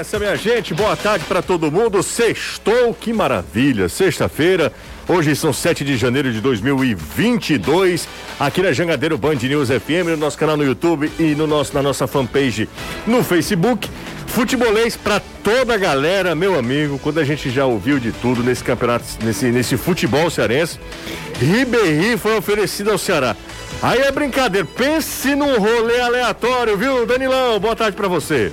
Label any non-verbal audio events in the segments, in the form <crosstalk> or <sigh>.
nessa, minha gente. Boa tarde para todo mundo. Sextou, que maravilha. Sexta-feira. Hoje são 7 de janeiro de 2022. Aqui na Jangadeiro Band News FM, no nosso canal no YouTube e no nosso, na nossa fanpage no Facebook. Futebolês para toda a galera, meu amigo. Quando a gente já ouviu de tudo nesse campeonato, nesse, nesse futebol cearense, Ribeirinho foi oferecido ao Ceará. Aí é brincadeira. Pense num rolê aleatório, viu, Danilão? Boa tarde para você.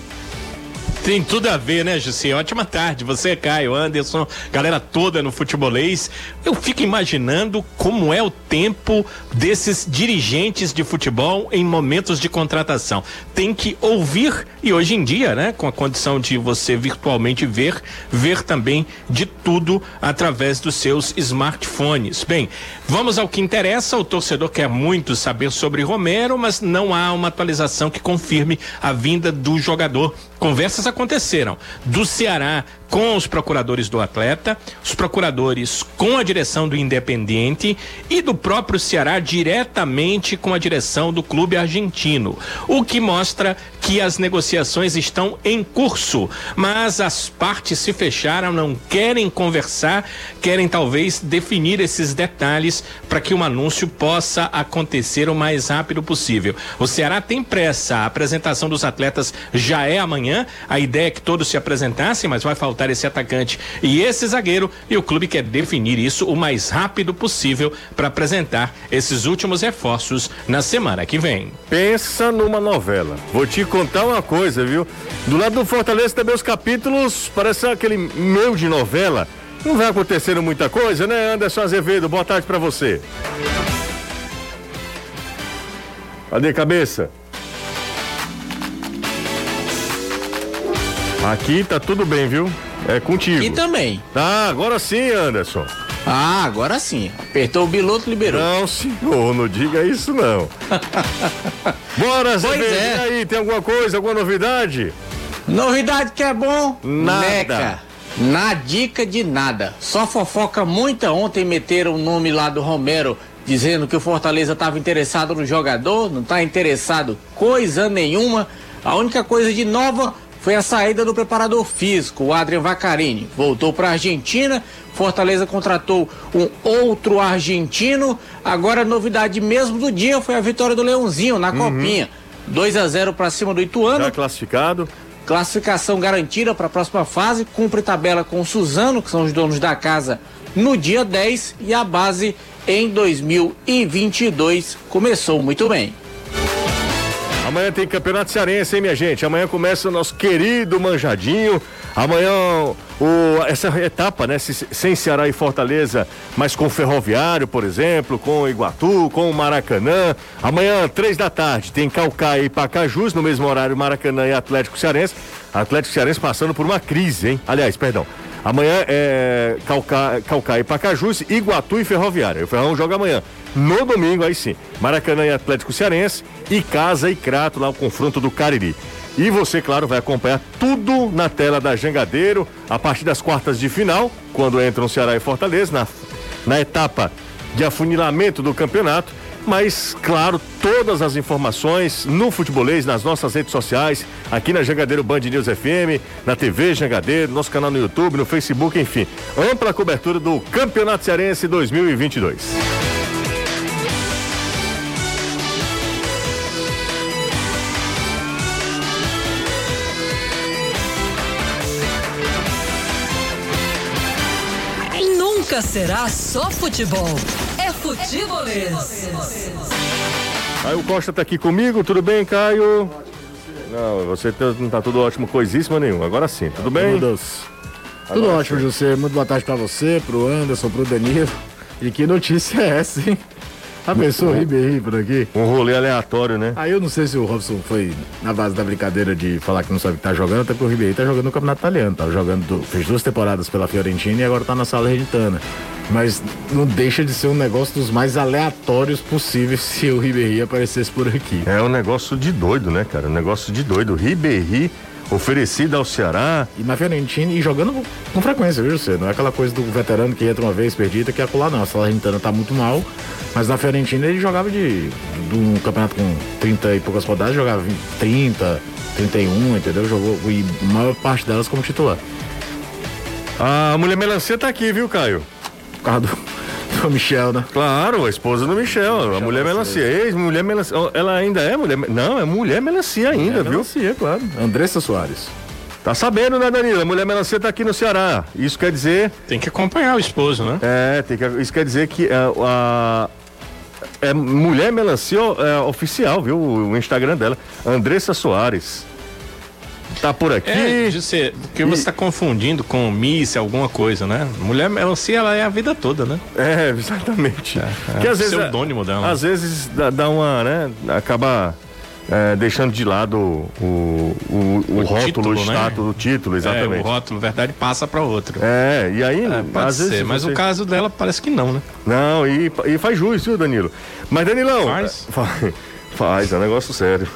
Tem tudo a ver, né, Jussi? Ótima tarde. Você, Caio, Anderson, galera toda no futebolês. Eu fico imaginando como é o tempo desses dirigentes de futebol em momentos de contratação. Tem que ouvir e hoje em dia, né, com a condição de você virtualmente ver, ver também de tudo através dos seus smartphones. Bem, vamos ao que interessa. O torcedor quer muito saber sobre Romero, mas não há uma atualização que confirme a vinda do jogador. Conversas aconteceram do Ceará com os procuradores do atleta, os procuradores com a direção do Independente e do próprio Ceará diretamente com a direção do clube argentino, o que mostra que as negociações estão em curso, mas as partes se fecharam, não querem conversar, querem talvez definir esses detalhes para que o um anúncio possa acontecer o mais rápido possível. O Ceará tem pressa, a apresentação dos atletas já é amanhã, a ideia é que todos se apresentassem, mas vai faltar faltar esse atacante e esse zagueiro e o clube quer definir isso o mais rápido possível para apresentar esses últimos reforços na semana que vem. Pensa numa novela. Vou te contar uma coisa, viu? Do lado do Fortaleza também os capítulos parece aquele meu de novela. Não vai acontecendo muita coisa, né, Anderson Azevedo? Boa tarde para você. Cadê cabeça? Aqui tá tudo bem, viu? É contigo. E também. Tá, agora sim, Anderson. Ah, agora sim. Apertou o biloto, liberou. Não, senhor, não diga isso não. <laughs> Bora, Zé. Pois é. E aí, tem alguma coisa, alguma novidade? Novidade que é bom? Nada. Neca. Na dica de nada. Só fofoca muita ontem meteram o nome lá do Romero dizendo que o Fortaleza estava interessado no jogador, não está interessado coisa nenhuma. A única coisa de nova foi a saída do preparador físico, o Adrian Vacarini. Voltou para a Argentina, Fortaleza contratou um outro argentino. Agora a novidade mesmo do dia foi a vitória do Leãozinho na uhum. Copinha. 2 a 0 para cima do Ituano. Já classificado. Classificação garantida para a próxima fase. Cumpre tabela com o Suzano, que são os donos da casa, no dia 10. E a base em 2022 começou muito bem. Amanhã tem Campeonato Cearense, hein, minha gente? Amanhã começa o nosso querido Manjadinho. Amanhã, o, essa etapa, né? Sem Ceará e Fortaleza, mas com Ferroviário, por exemplo, com Iguatu, com Maracanã. Amanhã, três da tarde, tem Calcaia e Pacajus, no mesmo horário, Maracanã e Atlético Cearense. Atlético Cearense passando por uma crise, hein? Aliás, perdão. Amanhã é Calcaia, e Pacajus, Iguatu e Ferroviário. O Ferrão joga amanhã. No domingo, aí sim, Maracanã e Atlético Cearense e Casa e Crato, lá o confronto do Cariri. E você, claro, vai acompanhar tudo na tela da Jangadeiro a partir das quartas de final, quando entram Ceará e Fortaleza, na, na etapa de afunilamento do campeonato. Mas, claro, todas as informações no Futebolês, nas nossas redes sociais, aqui na Jangadeiro Band News FM, na TV Jangadeiro, nosso canal no YouTube, no Facebook, enfim. Ampla cobertura do Campeonato Cearense 2022. Nunca será só futebol. É futebolês. Caio Costa tá aqui comigo, tudo bem, Caio? Não, você tá, não tá tudo ótimo, coisíssima nenhuma. Agora sim, tudo bem? Tudo, tudo ótimo, José. Muito boa tarde para você, pro Anderson, pro Danilo. E que notícia é essa, hein? A pessoa um, Ribeirinho por aqui. Um rolê aleatório, né? Aí eu não sei se o Robson foi na base da brincadeira de falar que não sabe o que tá jogando, até porque o Ribeirinho tá jogando no Campeonato Italiano. Tá jogando, fez duas temporadas pela Fiorentina e agora tá na sala Salernitana. Mas não deixa de ser um negócio dos mais aleatórios possíveis se o Ribeirinho aparecesse por aqui. É um negócio de doido, né, cara? Um negócio de doido. Ribeirinho oferecida ao Ceará. E na Fiorentina e jogando com frequência, viu, você? Não é aquela coisa do veterano que entra uma vez perdida que é acolá, não. A Salernitana tá muito mal, mas na Fiorentina ele jogava de, de um campeonato com 30 e poucas rodadas, jogava 30, 31, entendeu? Jogou e a maior parte delas como titular. A mulher melancia tá aqui, viu, Caio? Por causa do, <laughs> do Michel, né? Claro, a esposa do Michel, a mulher melancia. Ex-mulher melancia. Ela ainda é mulher. Não, é mulher melancia ainda, viu? Melancia, claro. Andressa Soares. Tá sabendo, né, Danilo? A mulher melancia tá aqui no Ceará. Isso quer dizer. Tem que acompanhar o esposo, né? É, tem que, isso quer dizer que é, a. É mulher melancia é, oficial, viu? O Instagram dela. Andressa Soares. Tá por aqui. É, José, porque você está confundindo com Miss, alguma coisa, né? Mulher melancia, ela é a vida toda, né? É, exatamente. É, é que o às vezes, pseudônimo dela. Às vezes dá, dá uma, né? Acaba é, deixando de lado o, o, o, O rótulo, título, o né? status do título, É, exatamente. o rótulo, verdade, passa para outro. É, e aí, É, pode ser, vezes. mas você- o caso dela parece que não, né? Não, e, e faz jus, viu, Danilo? Mas, Danilão. Faz? é, <laughs> Faz, faz, é um negócio sério.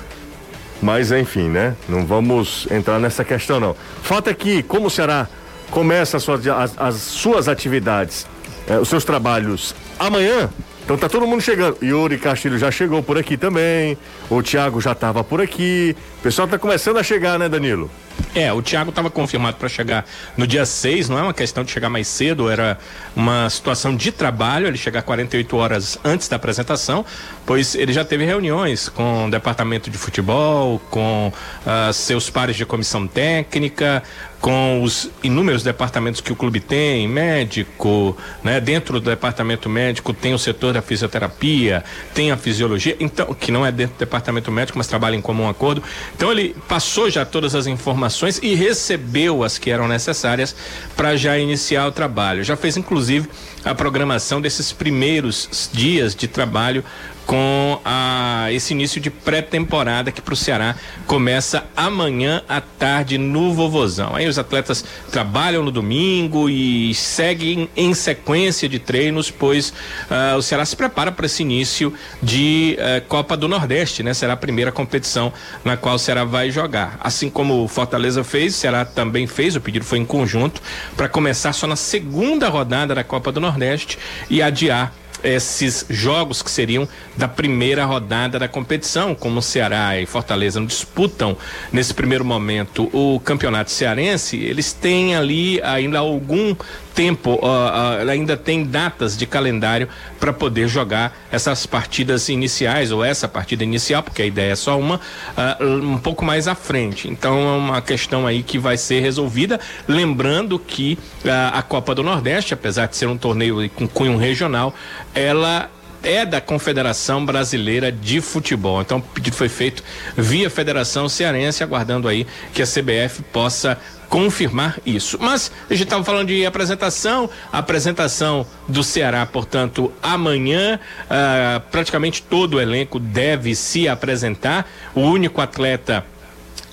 Mas, enfim, né? Não vamos entrar nessa questão, não. Fato é que, como o Ceará começa as suas, as, as suas atividades, eh, os seus trabalhos amanhã, então tá todo mundo chegando. Yuri Castilho já chegou por aqui também, o Thiago já tava por aqui. O pessoal tá começando a chegar, né, Danilo? É, o Thiago estava confirmado para chegar no dia 6, não é uma questão de chegar mais cedo, era uma situação de trabalho, ele chegar 48 horas antes da apresentação, pois ele já teve reuniões com o departamento de futebol, com ah, seus pares de comissão técnica, com os inúmeros departamentos que o clube tem, médico, né? Dentro do departamento médico tem o setor da fisioterapia, tem a fisiologia, então que não é dentro do departamento médico, mas trabalha em comum acordo. Então ele passou já todas as informações e recebeu as que eram necessárias para já iniciar o trabalho. Já fez inclusive a programação desses primeiros dias de trabalho com a, esse início de pré-temporada que para o Ceará começa amanhã à tarde no Vovozão. Aí os atletas trabalham no domingo e seguem em sequência de treinos, pois ah, o Ceará se prepara para esse início de eh, Copa do Nordeste, né? Será a primeira competição na qual o Ceará vai jogar. Assim como o Fortaleza fez, o Ceará também fez, o pedido foi em conjunto, para começar só na segunda rodada da Copa do Nordeste e adiar esses jogos que seriam da primeira rodada da competição, como Ceará e Fortaleza não disputam nesse primeiro momento o campeonato cearense, eles têm ali ainda algum tempo, ó, ó, ainda tem datas de calendário para poder jogar essas partidas iniciais ou essa partida inicial, porque a ideia é só uma, ah, um pouco mais à frente. Então é uma questão aí que vai ser resolvida, lembrando que ah, a Copa do Nordeste, apesar de ser um torneio com cunho regional, ela é da Confederação Brasileira de Futebol. Então o pedido foi feito via Federação Cearense, aguardando aí que a CBF possa confirmar isso. Mas a gente estava falando de apresentação, apresentação do Ceará, portanto, amanhã, ah, praticamente todo o elenco deve se apresentar. O único atleta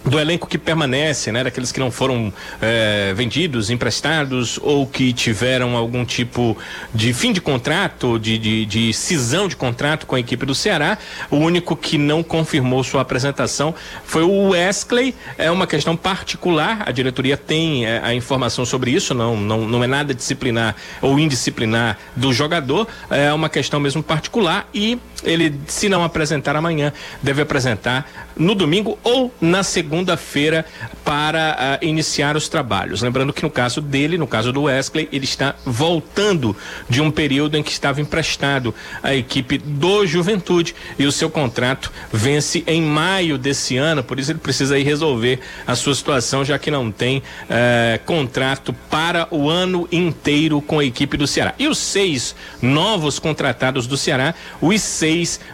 do elenco que permanece, né, daqueles que não foram eh, vendidos, emprestados ou que tiveram algum tipo de fim de contrato, de, de, de cisão de contrato com a equipe do Ceará, o único que não confirmou sua apresentação foi o Wesley. É uma questão particular, a diretoria tem eh, a informação sobre isso, não, não, não é nada disciplinar ou indisciplinar do jogador, é uma questão mesmo particular e ele, se não apresentar amanhã, deve apresentar no domingo ou na segunda-feira para ah, iniciar os trabalhos. Lembrando que no caso dele, no caso do Wesley, ele está voltando de um período em que estava emprestado à equipe do Juventude e o seu contrato vence em maio desse ano, por isso ele precisa aí resolver a sua situação, já que não tem eh, contrato para o ano inteiro com a equipe do Ceará. E os seis novos contratados do Ceará, os seis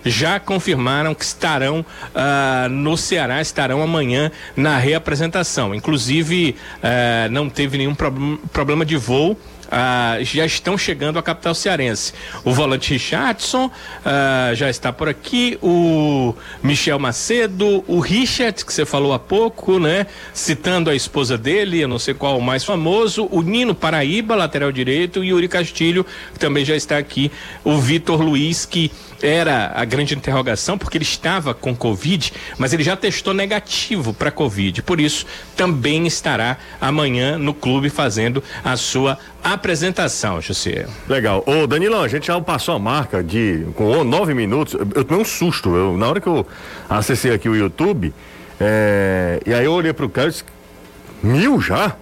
já confirmaram que estarão ah, no Ceará, estarão amanhã na reapresentação. Inclusive, eh, não teve nenhum prob- problema de voo. Ah, já estão chegando à capital cearense. O volante Richardson ah, já está por aqui, o Michel Macedo, o Richard, que você falou há pouco, né? Citando a esposa dele, eu não sei qual o mais famoso, o Nino Paraíba, lateral direito, e o Yuri Castilho, que também já está aqui, o Vitor Luiz, que era a grande interrogação, porque ele estava com Covid, mas ele já testou negativo para Covid. Por isso, também estará amanhã no clube fazendo a sua apresentação, José. Legal. Ô, Danilão, a gente já passou a marca de com nove minutos. Eu, eu tomei um susto. Eu, na hora que eu acessei aqui o YouTube, É, e aí eu olhei pro cara e disse, mil já?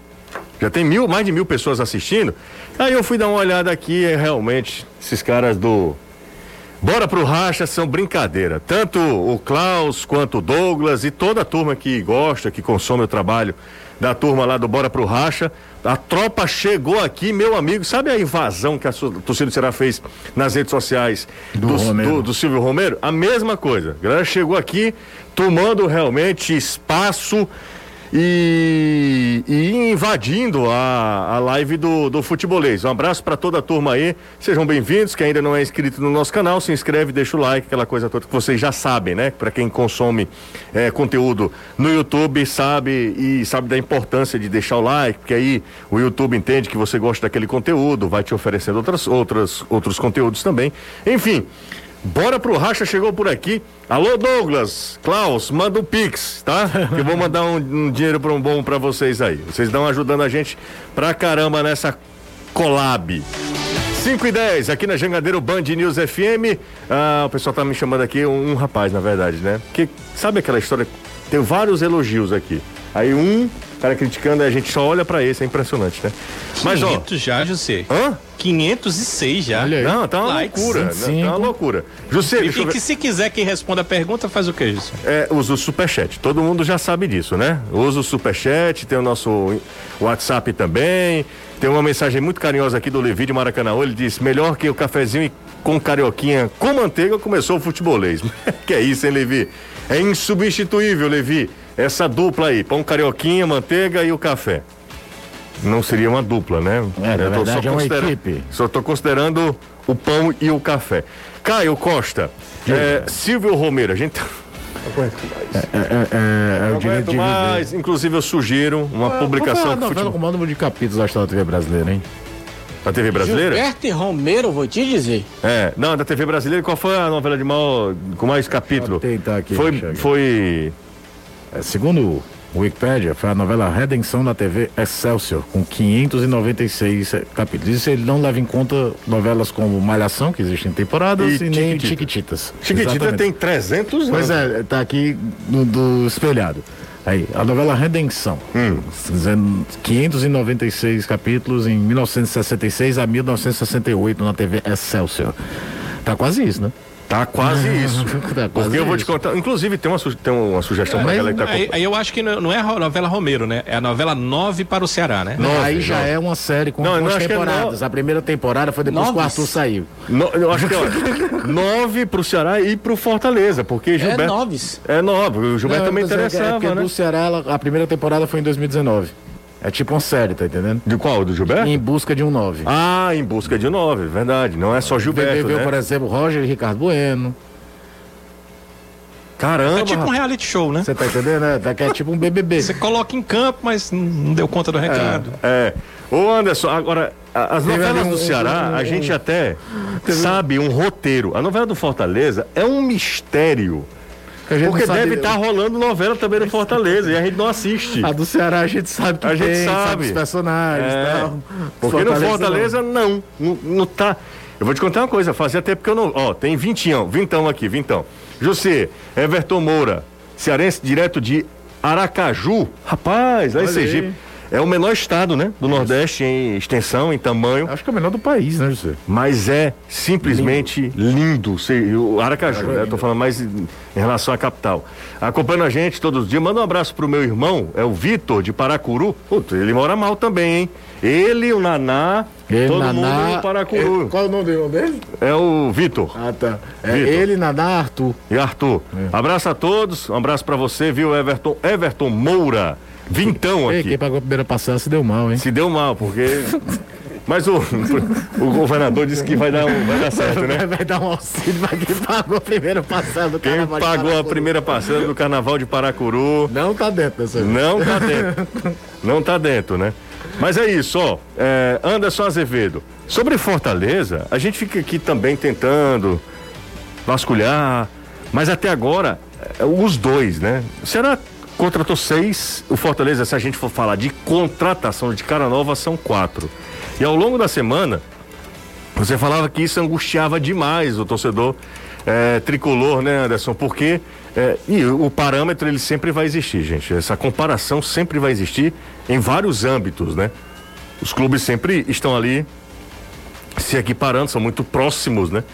Já tem mil, mais de mil pessoas assistindo. Aí eu fui dar uma olhada aqui e realmente, esses caras do Bora pro Racha são brincadeira. Tanto o Klaus quanto o Douglas e toda a turma que gosta, que consome o trabalho da turma lá do Bora pro Racha. A tropa chegou aqui, meu amigo. Sabe a invasão que a torcida do Ceará fez nas redes sociais Do do, Romero. do- do Silvio Romero? A mesma coisa. A galera chegou aqui tomando realmente espaço e, e invadindo a, a live do, do futebolês. Um abraço para toda a turma aí. Sejam bem-vindos. Quem ainda não é inscrito no nosso canal, se inscreve, deixa o like, aquela coisa toda que vocês já sabem, né? Para quem consome eh, conteúdo no YouTube, sabe e sabe da importância de deixar o like, porque aí o YouTube entende que você gosta daquele conteúdo, vai te oferecendo outras, outras, outros conteúdos também. Enfim. Bora pro Racha, chegou por aqui. Alô, Douglas, Klaus, manda o Pix, tá? Que eu vou mandar um, um dinheiro pra um bom pra vocês aí. Vocês estão ajudando a gente pra caramba nessa collab. 5 e 10, aqui na Jangadeiro Band News FM. Ah, o pessoal tá me chamando aqui, um, um rapaz, na verdade, né? Que sabe aquela história? Tem vários elogios aqui. Aí um cara criticando, a gente só olha pra esse, é impressionante, né? Mas, ó. 500 já, José. Hã? 506 já. Olha aí. Não, tá uma Likes, loucura. né? 25. Tá uma loucura. José, E, e que se quiser que responda a pergunta, faz o que, José? É, usa o superchat. Todo mundo já sabe disso, né? Usa o superchat, tem o nosso WhatsApp também. Tem uma mensagem muito carinhosa aqui do Levi de Maracanã. Ele diz: melhor que o cafezinho e com carioquinha com manteiga começou o futebolês. <laughs> que é isso, hein, Levi? É insubstituível, Levi. Essa dupla aí, pão carioquinha, manteiga e o café. Não seria uma dupla, né? É, na Eu tô só verdade é uma considera- equipe. Só estou considerando o pão e o café. Caio Costa, é, Silvio Romero, a gente. É, é, é o Não direito aguento de viver. mais. Inclusive, eu sugiro uma foi publicação a do novela futebol. com o maior número de capítulos da história da TV brasileira, hein? Da TV brasileira? Gilberto e Romero, vou te dizer. É, não, da TV brasileira, qual foi a novela de maior, com mais capítulo? Vou tentar aqui, Foi, eu foi. É, segundo o Wikipedia, foi a novela Redenção da TV Excelsior, com 596 capítulos. Isso ele não leva em conta novelas como Malhação, que existem temporadas, E e, nem Chiquititas. Chiquititas. Chiquitita Exatamente. tem 300 Pois anos. é, tá aqui no, do espelhado. Aí, a novela Redenção. Hum. Dizendo 596 capítulos em 1966 a 1968 na TV Excelsior. Tá quase isso, né? Tá quase isso. <laughs> Tá quase Porque eu vou te contar. Inclusive, tem uma, su- tem uma sugestão pra mas galera que tá Aí, com. aí eu acho que não é a novela Romero, né? É a novela 9 para o Ceará, né? Nove, Aí já nove. é uma série com duas é temporadas. no- A primeira temporada foi depois que o? Arthur saiu. No- eu acho que é <laughs> nove pro Ceará e pro Fortaleza, porque É Gilberto. Noves. É nove. O Gilberto Não, também é interessava, porque né? do Ceará, ela- a primeira temporada foi em 2019. É tipo uma série, tá entendendo? De qual? Do Gilberto? Em busca de um 9. Ah, em busca de nove, verdade. Não é só Gilberto, Veio, né? por exemplo, Roger e Ricardo Bueno. Caramba. É tipo um reality show, né? Você tá entendendo? né? É tipo um BBB. Você coloca em campo, mas não- deu conta do recado. É. Ô Anderson, agora, a- as Teve novelas um- do Ceará, um- a gente até sabe um roteiro. A novela do Fortaleza é um mistério. Porque sabe- deve estar rolando novela também do Fortaleza e a gente não assiste. A do Ceará a gente sabe que A gente tem, sabe. os personagens É. tal. Porque no Fortaleza não. não. Não tá. Eu vou te contar uma coisa, fazia tempo que eu não. Ó, tem vintão, vintão aqui, vintão. José, Everton Moura, cearense direto de Aracaju. Rapaz, lá em Olha Sergipe. aí. É o menor estado, né? Do Nordeste em extensão, em tamanho. Acho que é o menor do país, né, José? Mas é simplesmente lindo. Se- O Aracaju, né? Tô falando mais em relação à capital. Acompanhando a gente todos os dias. Manda um abraço pro meu irmão, é o Vitor, de Paracuru. Puta, ele mora mal também, hein? Ele, o Naná, Ele, todo Naná, mundo no Paracuru. é- qual é o nome do irmão dele? É o Vitor Ah, tá. É Vitor. ele, Naná, Arthur. e Arthur. Abraço a todos, um abraço pra você, viu, Everton? Everton Moura, vintão Ei, aqui. quem pagou a primeira passada se deu mal, hein? Se deu mal, porque. <laughs> Mas o, o governador disse que vai dar, um- vai dar certo, né? Vai dar um auxílio pra quem pagou a primeira passada do Quem Carnaval de pagou a Paracuru. primeira passada do Carnaval de Paracuru Não tá dentro dessa. não tá dentro. Não tá dentro, né? Mas é isso, ó. É, Anderson Azevedo. Sobre Fortaleza, a gente fica aqui também tentando vasculhar, mas até agora, é, os dois, né? O Ceará contratou seis, o Fortaleza, se a gente for falar de contratação de cara nova, são quatro. E ao longo da semana, você falava que isso angustiava demais o torcedor é, tricolor, né, Anderson? Porque é, e o parâmetro ele sempre vai existir, gente. Essa comparação sempre vai existir em vários âmbitos, né? Os clubes sempre estão ali se equiparando, são muito próximos, né?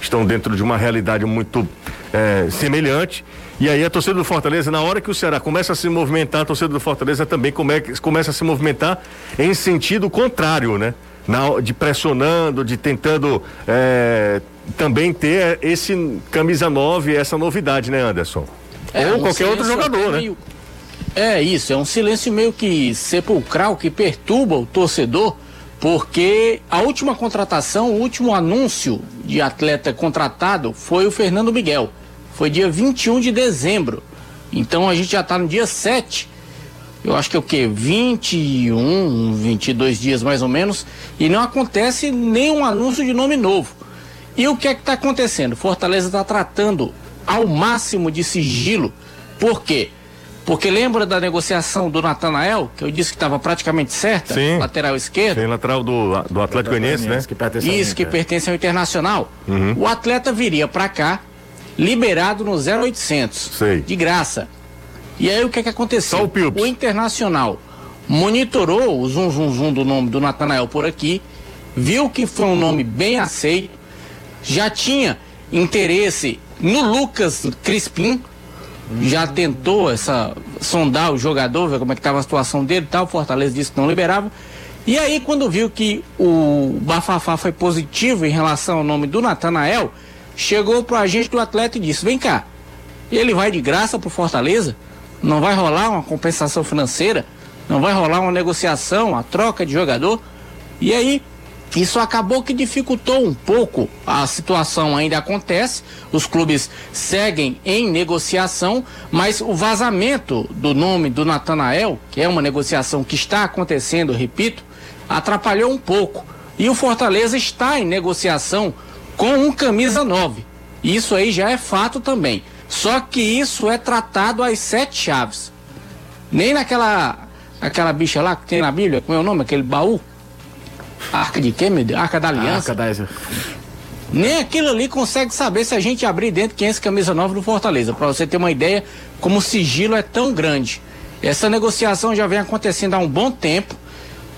Estão dentro de uma realidade muito é, semelhante. E aí a torcida do Fortaleza, na hora que o Ceará começa a se movimentar, a torcida do Fortaleza também come, começa a se movimentar em sentido contrário, né? Na, de pressionando, de tentando é, também ter esse camisa 9, essa novidade, né, Anderson? É, Ou um qualquer outro jogador, meio... né? É isso, é um silêncio meio que sepulcral que perturba o torcedor, porque a última contratação, o último anúncio de atleta contratado foi o Fernando Miguel. Foi dia 21 de dezembro. Então a gente já está no dia 7. Eu acho que é o quê? 21, 22 dias mais ou menos. E não acontece nenhum anúncio de nome novo. E o que é que está acontecendo? Fortaleza está tratando ao máximo de sigilo. Por quê? Porque lembra da negociação do Natanael, que eu disse que estava praticamente certa? Sim. Lateral esquerdo? Tem lateral do, do Atlético Goianiense, né? Que pertence ao Isso, que pertence ao Internacional. Uhum. O atleta viria para cá, liberado no 0800. Sei. De graça. E aí o que é que aconteceu? Só o Pilps. Internacional monitorou o zum zum zum do nome do Natanael por aqui, viu que foi um nome bem aceito, já tinha interesse no Lucas Crispim, já tentou essa sondar o jogador, ver como é que estava a situação dele e tal, o Fortaleza disse que não liberava. E aí quando viu que o bafafá foi positivo em relação ao nome do Natanael, chegou pro agente do atleta e disse: "Vem cá. Ele vai de graça pro Fortaleza? Não vai rolar uma compensação financeira? Não vai rolar uma negociação, a troca de jogador?" E aí isso acabou que dificultou um pouco a situação ainda acontece, os clubes seguem em negociação, mas o vazamento do nome do Natanael, que é uma negociação que está acontecendo, repito, atrapalhou um pouco. E o Fortaleza está em negociação com um camisa 9. Isso aí já é fato também. Só que isso é tratado às sete chaves. Nem naquela aquela bicha lá que tem na Bíblia, como é o nome? Aquele baú? Arca de quê, meu Deus? Arca da Aliança. Arca da- Nem aquilo ali consegue saber se a gente abrir dentro quem é esse camisa nova do Fortaleza. Para você ter uma ideia, como o sigilo é tão grande. Essa negociação já vem acontecendo há um bom tempo,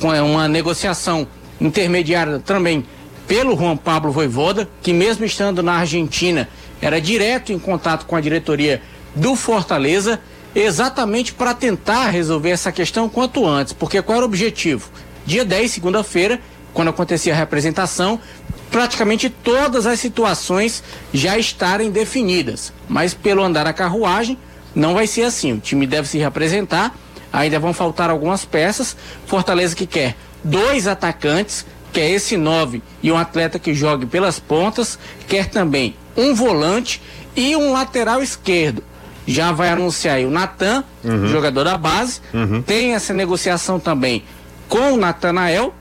com é, uma negociação intermediária também pelo Juan Pablo Voivoda, que mesmo estando na Argentina, era direto em contato com a diretoria do Fortaleza, exatamente para tentar resolver essa questão quanto antes. Porque qual era o objetivo? Dia 10, segunda-feira, quando acontecia a representação, praticamente todas as situações já estarem definidas. Mas pelo andar da carruagem, não vai ser assim. O time deve se representar, ainda vão faltar algumas peças. Fortaleza que quer dois atacantes, quer esse nove e um atleta que jogue pelas pontas, quer também um volante e um lateral esquerdo. Já vai anunciar aí o Natan, jogador da base. Tem essa negociação também com o Natanael.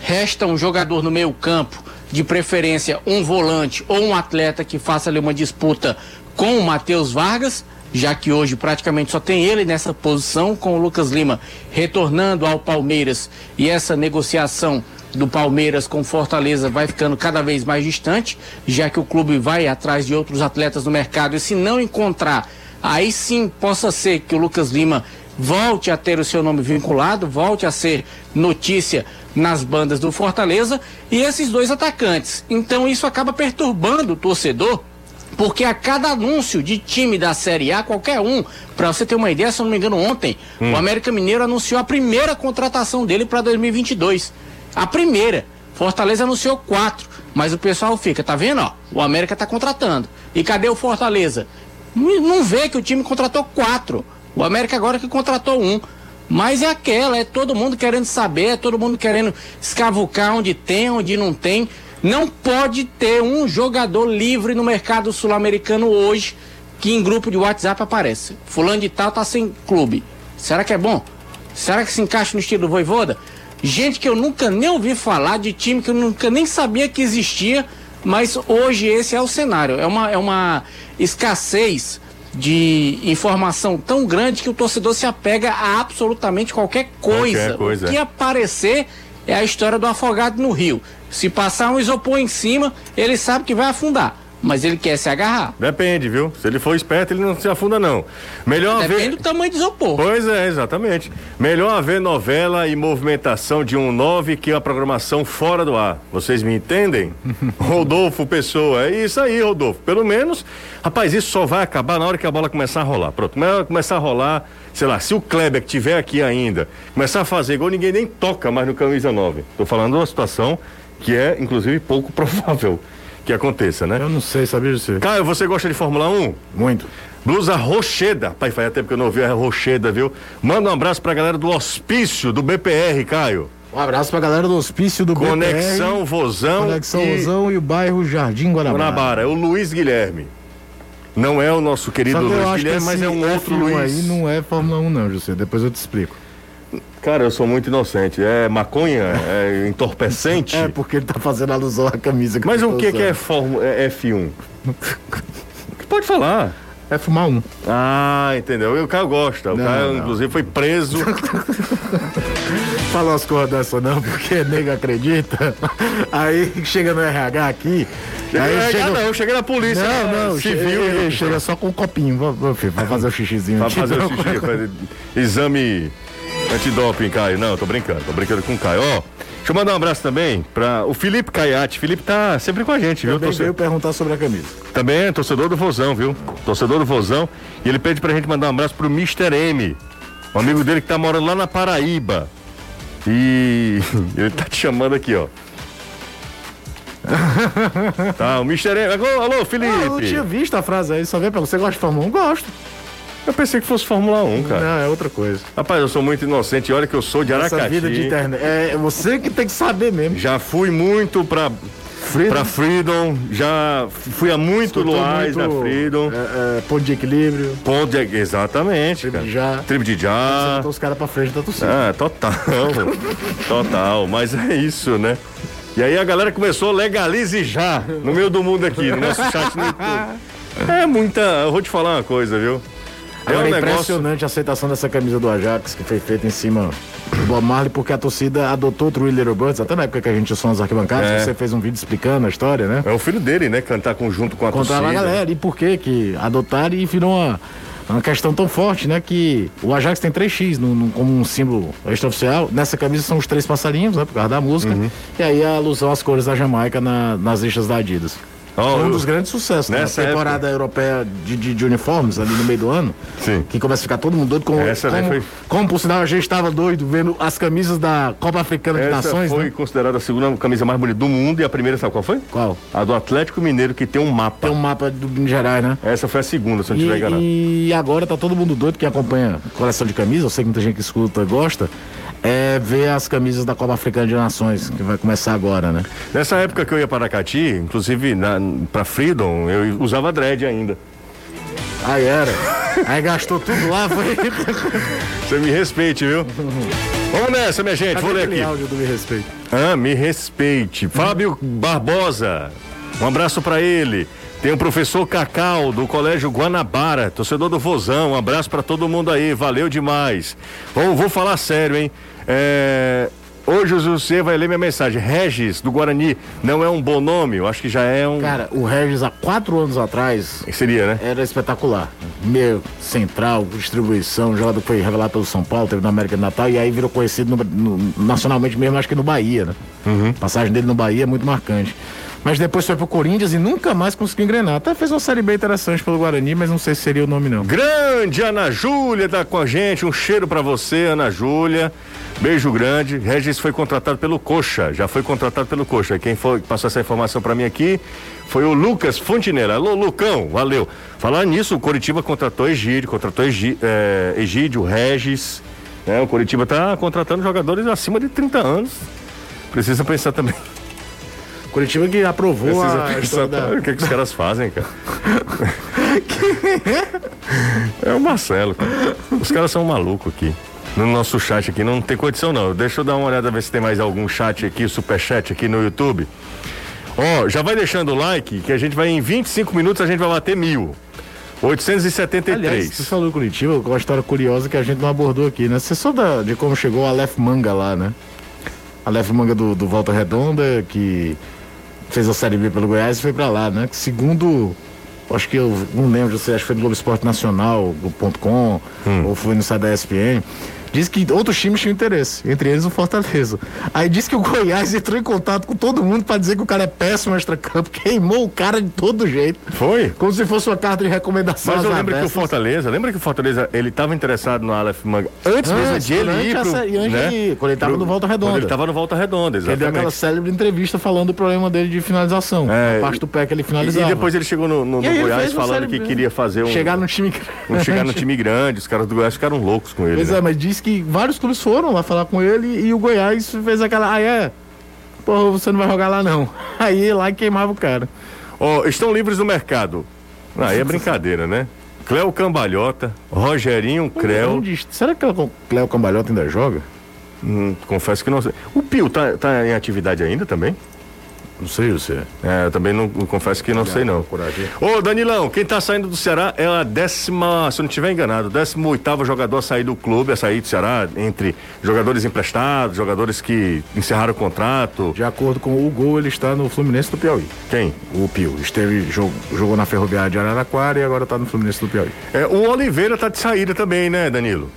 Resta um jogador no meio campo, de preferência um volante ou um atleta que faça ali uma disputa com o Matheus Vargas, já que hoje praticamente só tem ele nessa posição, com o Lucas Lima retornando ao Palmeiras e essa negociação do Palmeiras com Fortaleza vai ficando cada vez mais distante, já que o clube vai atrás de outros atletas no mercado e se não encontrar, aí sim possa ser que o Lucas Lima volte a ter o seu nome vinculado, volte a ser notícia nas bandas do Fortaleza e esses dois atacantes. Então isso acaba perturbando o torcedor, porque a cada anúncio de time da Série A, qualquer um, para você ter uma ideia, se eu não me engano, ontem, o América Mineiro anunciou a primeira contratação dele para 2022. A primeira. Fortaleza anunciou quatro, mas o pessoal fica, tá vendo, ó? O América tá contratando. E cadê o Fortaleza? Não vê que o time contratou quatro. O América agora que contratou um. Mas é aquela, é todo mundo querendo saber, é todo mundo querendo escavucar onde tem, onde não tem. Não pode ter um jogador livre no mercado sul-americano hoje que em grupo de WhatsApp aparece. Fulano de tal tá sem clube. Será que é bom? Será que se encaixa no estilo do Voivoda? Gente que eu nunca nem ouvi falar, de time que eu nunca nem sabia que existia, mas hoje esse é o cenário. É uma, é uma escassez de informação tão grande que o torcedor se apega a absolutamente qualquer coisa. Qualquer coisa, O que é. aparecer é a história do afogado no rio. Se passar um isopor em cima, ele sabe que vai afundar. Mas ele quer se agarrar. Depende, viu? Se ele for esperto, ele não se afunda, não. Melhor Depende haver. do tamanho do isopor. Pois é, exatamente. Melhor haver novela e movimentação de um 9 que a programação fora do ar. Vocês me entendem? <laughs> Rodolfo Pessoa. É isso aí, Rodolfo. Pelo menos, rapaz, isso só vai acabar na hora que a bola começar a rolar. Pronto, come- começar a rolar, sei lá, se o Kleber que tiver aqui ainda, começar a fazer gol, ninguém nem toca mais no camisa 9. Tô falando de uma situação que é, inclusive, pouco <laughs> provável que aconteça, né? Eu não sei, sabia disso? Caio, você gosta de Fórmula 1? Muito. Blusa Rocheda. Pai, faz tempo que eu não ouvi a Rocheda, viu? Manda um abraço pra galera do hospício do BPR, Caio. Um abraço pra galera do hospício do Conexão BPR, Vozão. Conexão e Rosão e o bairro Jardim Guanabara. Guanabara. É o Luiz Guilherme. Não é o nosso querido Luiz acho Guilherme, mas é um outro F1 Luiz. aí não é Fórmula 1 não, José. Depois eu te explico. Cara, eu sou muito inocente. É maconha? É entorpecente? É, porque ele tá fazendo alusão à camisa que Mas o que, que é. Fórmula, é F1? Pode falar. É fumar um. Ah, entendeu? E o Caio gosta. O Não, Caio, não. inclusive, foi preso. <laughs> Fala umas coisas dessa não, porque nego acredita. Aí chega no RH aqui. aí Ah, chega... não, eu cheguei na polícia. Não, né, não, civil. chega, e- ele chega só com um copinho. Filho, vai fazer o xixizinho. Pra aqui. fazer o xixi, fazer exame antidoping, Caio. Não, tô brincando, tô brincando com o Caio. Ó, deixa eu mandar um abraço também pra o Felipe Caiate. Felipe tá sempre com a gente, viu? Também Torce- veio perguntar sobre a camisa. Também é torcedor do Vozão, viu? Torcedor do Vozão. E ele pede pra gente mandar um abraço pro Mr. M, um amigo dele que tá morando lá na Paraíba. E <laughs> ele tá te chamando aqui, ó. <laughs> tá, o Mr. M. Alô, Felipe. Ah, eu tinha visto a frase aí, só vê pra você gosta de Fórmula 1? Gosto. Eu pensei que fosse Fórmula 1, cara. Não, é outra coisa. Rapaz, eu sou muito inocente. Olha que eu sou de Essa Aracati. vida de internet. É você que tem que saber mesmo. Já fui muito pra, Freedom. pra Freedom. Já fui a muito Escutou na muito, Freedom. É, é, ponto de equilíbrio. Ponto de, exatamente, Tribo de já. Tribo de já. Botou os caras pra frente da torcida. Ah, total. <laughs> total. Mas é isso, né? E aí a galera começou a legalize já no meio do mundo aqui, no nosso chat no YouTube. <laughs> É muita. Eu vou te falar uma coisa, viu? É Agora um é negócio. impressionante a aceitação dessa camisa do Ajax, que foi feita em cima do Bob Marley, porque a torcida adotou o Three Little Birds, até na época que a gente tinha nas arquibancadas, É. você fez um vídeo explicando a história, né? É o filho dele, né? Cantar conjunto com a Contar torcida. a galera, e por que que adotaram e virou uma, uma questão tão forte, né? Que o Ajax tem 3x no, no- como um símbolo extraoficial. Nessa camisa são os três passarinhos, né? Por causa da música. Uhum. E aí a alusão às cores da Jamaica na- nas listas da Adidas. Foi um dos grandes sucessos, né? Nessa temporada europeia de, de- de uniformes ali no meio do ano. Sim. Que começa a ficar todo mundo doido. Como, Essa, como, foi- como, por sinal, a gente estava doido vendo as camisas da Copa Africana de Essa Nações, foi né? considerada a segunda camisa mais bonita do mundo e a primeira, sabe qual foi? Qual? A do Atlético Mineiro, que tem um mapa. Tem um mapa do Minas Gerais, né? Essa foi a segunda, se eu não estiver enganado. E, e agora tá todo mundo doido que acompanha coleção de camisas, eu sei que muita gente que escuta gosta, é ver as camisas da Copa Africana de Nações, que vai começar agora, né? Nessa época que eu ia para Aracati, inclusive na, pra Freedom, eu usava dread ainda. Aí era. Aí gastou tudo lá, foi. Você me respeite, viu? <laughs> Vamos nessa, minha gente, vou ler aqui. áudio do Me Respeito. Ah, me respeite. Fábio Barbosa, um abraço pra ele. Tem o professor Cacau, do Colégio Guanabara, torcedor do Vozão. Um abraço pra todo mundo aí, valeu demais. Vou, vou falar sério, hein? É, Hoje o José vai ler minha mensagem. Regis, do Guarani, não é um bom nome? Eu acho que já é um. Cara, o Regis, há quatro anos atrás, Seria, né? era espetacular. Meio central, distribuição, jogador que foi revelado pelo São Paulo, teve na América do Natal e aí virou conhecido no- no- nacionalmente mesmo, acho que no Bahia, né? Uhum. Passagem dele no Bahia é muito marcante. Mas depois foi pro Corinthians e nunca mais conseguiu engrenar. Até fez uma série bem interessante pelo Guarani, mas não sei se seria o nome não. Grande Ana Júlia tá com a gente. Um cheiro pra você, Ana Júlia. Beijo grande. Regis foi contratado pelo Coxa. Já foi contratado pelo Coxa. Quem foi que passou essa informação pra mim aqui foi o Lucas Fontinella. Alô, Lucão, valeu. Falar nisso, o Coritiba contratou Egídio, contratou Egi- eh, Egídio, Regis. né? O Coritiba tá contratando jogadores acima de 30 anos. Precisa pensar também. Curitiba que aprovou Precisa a pensar da... o que, que os caras fazem, cara. <laughs> é o Marcelo, cara. Os caras são malucos aqui. No nosso chat aqui não tem condição não. Deixa eu dar uma olhada ver se tem mais algum chat aqui, superchat aqui no YouTube. Ó, já vai deixando o like que a gente vai em 25 minutos a gente vai bater mil. 873. Aliás, você falou do Curitiba, com uma história curiosa que a gente não abordou aqui, né? Você soube de como chegou a Aleph Manga lá, né? A Aleph Manga do, do Volta Redonda, que fez a Série B pelo Goiás e foi pra lá, né? Que segundo, acho que eu não lembro, acho que foi no Globo Esporte Nacional, Globo.com, ou foi no site da ESPN. Diz que outros times tinham interesse, entre eles o Fortaleza. Aí diz que o Goiás entrou em contato com todo mundo pra dizer que o cara é péssimo extra-campo, <laughs> queimou o cara de todo jeito. Foi? Como se fosse uma carta de recomendação. Mas eu lembro que o. Fortaleza, lembra que o Fortaleza, ele estava interessado no Aleph Manga antes mesmo Antes, de ele ir pro, essa- antes né? de quando ele tava no Volta Redonda. Quando ele tava no Volta Redonda, Ele deu aquela exatamente. célebre entrevista falando do problema dele de finalização. É, a parte do pé que ele finalizava. e depois ele chegou no, no- no Goiás falando célebre- que queria fazer um... Chegar no time <laughs> um chegar no time grande, os caras do Goiás ficaram loucos com ele. Pois né? é, mas diz que vários clubes foram lá falar com ele e o Goiás fez aquela. Ah, é? Porra, você não vai jogar lá não. <laughs> Aí lá queimava o cara. Ó, estão livres no mercado. Aí é brincadeira, né? Cléo Cambalhota, Rogerinho Creu. Será que o Cléo Cambalhota ainda joga? Hum, confesso que não sei. O Pio tá, tá em atividade ainda também? Não sei você. É, eu também não confesso que não sei não. Ô Danilão, quem tá saindo do Ceará é a décima, se eu não estiver enganado, décimo oitavo jogador a sair do clube, a sair do Ceará, entre jogadores emprestados, jogadores que encerraram o contrato. De acordo com o Gol, ele está no Fluminense do Piauí. Quem? O Pio. Esteve, jogou, jogou na Ferroviária de Araraquara e agora está no Fluminense do Piauí. É, o Oliveira tá de saída também, né, Danilo?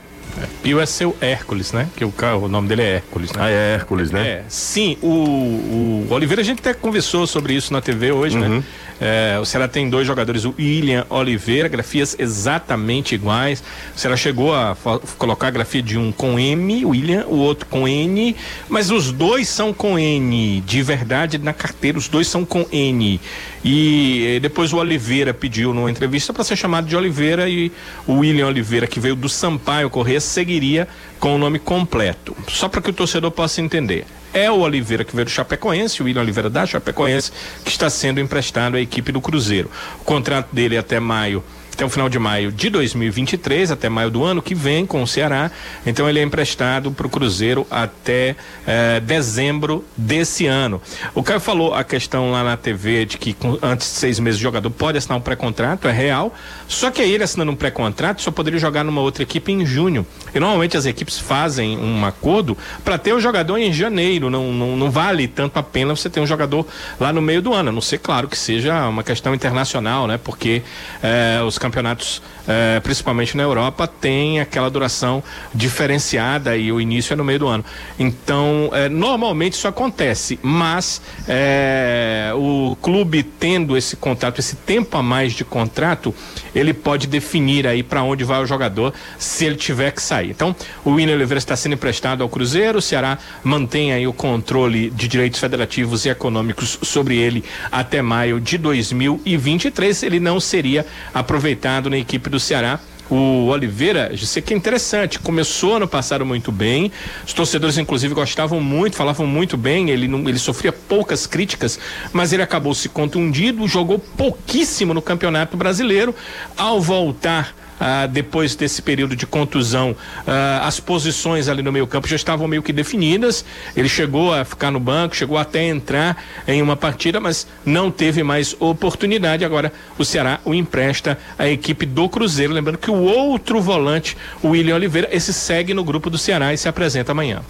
Pio é seu Hércules, né? Que o, o nome dele é Hércules, né? Ah, é Hércules, né? É, sim, o, o Oliveira, a gente até conversou sobre isso na TV hoje, Uhum. né? É, o Ceará tem dois jogadores, o William Oliveira, grafias exatamente iguais. O Ceará chegou a colocar a grafia de um com M, William, o outro com N, mas os dois são com N, de verdade, na carteira, os dois são com N. E eh, depois o Oliveira pediu numa entrevista para ser chamado de Oliveira e o William Oliveira, que veio do Sampaio Corrêa, seguiria com o nome completo. Só para que o torcedor possa entender. É o Oliveira que veio do Chapecoense, o William Oliveira da Chapecoense, que está sendo emprestado à equipe do Cruzeiro. O contrato dele é até maio, até o final de maio de 2023, até maio do ano que vem com o Ceará. Então ele é emprestado para o Cruzeiro até eh, dezembro desse ano. O Caio falou a questão lá na TV de que com- antes de seis meses o jogador pode assinar um pré-contrato, é real. Só que ele assinando um pré-contrato só poderia jogar numa outra equipe em junho. E normalmente as equipes fazem um acordo para ter o jogador em janeiro. Não, não, não vale tanto a pena você ter um jogador lá no meio do ano. A não ser, claro, que seja uma questão internacional, né? Porque eh, os campeonatos, eh, principalmente na Europa, têm aquela duração diferenciada e o início é no meio do ano. Então, eh, normalmente isso acontece, mas eh, o clube tendo esse contrato, esse tempo a mais de contrato, ele pode definir aí para onde vai o jogador se ele tiver que sair. Então, o William Oliveira está sendo emprestado ao Cruzeiro, o Ceará mantém aí o controle de direitos federativos e econômicos sobre ele até maio de 2023. Ele não seria aproveitado na equipe do Ceará. O Oliveira, sei que é interessante, começou ano passado muito bem, os torcedores inclusive gostavam muito, falavam muito bem, ele, não, ele sofria poucas críticas, mas ele acabou se contundido, jogou pouquíssimo no Campeonato Brasileiro, ao voltar ah, depois desse período de contusão, ah, as posições ali no meio campo já estavam meio que definidas. Ele chegou a ficar no banco, chegou até a entrar em uma partida, mas não teve mais oportunidade. Agora o Ceará o empresta à equipe do Cruzeiro. Lembrando que o outro volante, o William Oliveira, esse segue no grupo do Ceará e se apresenta amanhã.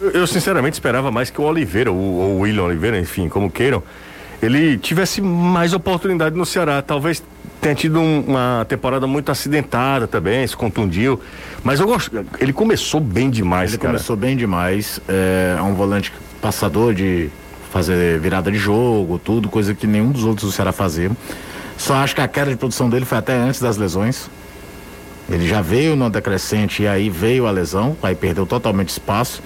Eu, sinceramente esperava mais que o Oliveira, ou o William Oliveira, enfim, como queiram, ele tivesse mais oportunidade no Ceará. Talvez tenha tido um- uma temporada muito acidentada também, se contundiu. Mas eu gosto. Ele começou bem demais, Ele cara. começou bem demais. É é um volante passador de fazer virada de jogo, tudo, coisa que nenhum dos outros do Ceará fazia. Só acho que a queda de produção dele foi até antes das lesões. Ele já veio no decrescente e aí veio a lesão, aí perdeu totalmente espaço.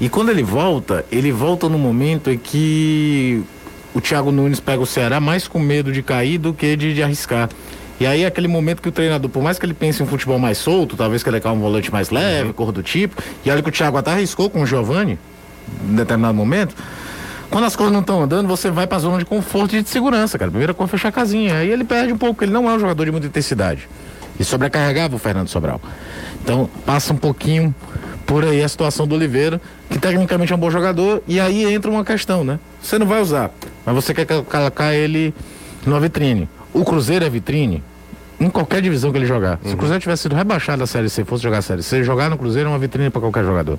E quando ele volta, ele volta no momento em que o Thiago Nunes pega o Ceará mais com medo de cair do que de, de arriscar. E aí é aquele momento que o treinador, por mais que ele pense em um futebol mais solto, talvez que ele quer um volante mais leve, cor do tipo, e olha que o Thiago até arriscou com o Giovani, em determinado momento. Quando as coisas não estão andando, você vai pra zona de conforto e de segurança, cara. Primeira coisa é fechar a casinha. Aí ele perde um pouco, ele não é um jogador de muita intensidade. E sobrecarregava o Fernando Sobral. Então, passa um pouquinho por aí a situação do Oliveira, que tecnicamente é um bom jogador, e aí entra uma questão, né? Você não vai usar, mas você quer colocar ele numa vitrine. O Cruzeiro é vitrine? Em qualquer divisão que ele jogar. Se o Cruzeiro tivesse sido rebaixado da Série C, fosse jogar a Série C, jogar no Cruzeiro é uma vitrine para qualquer jogador.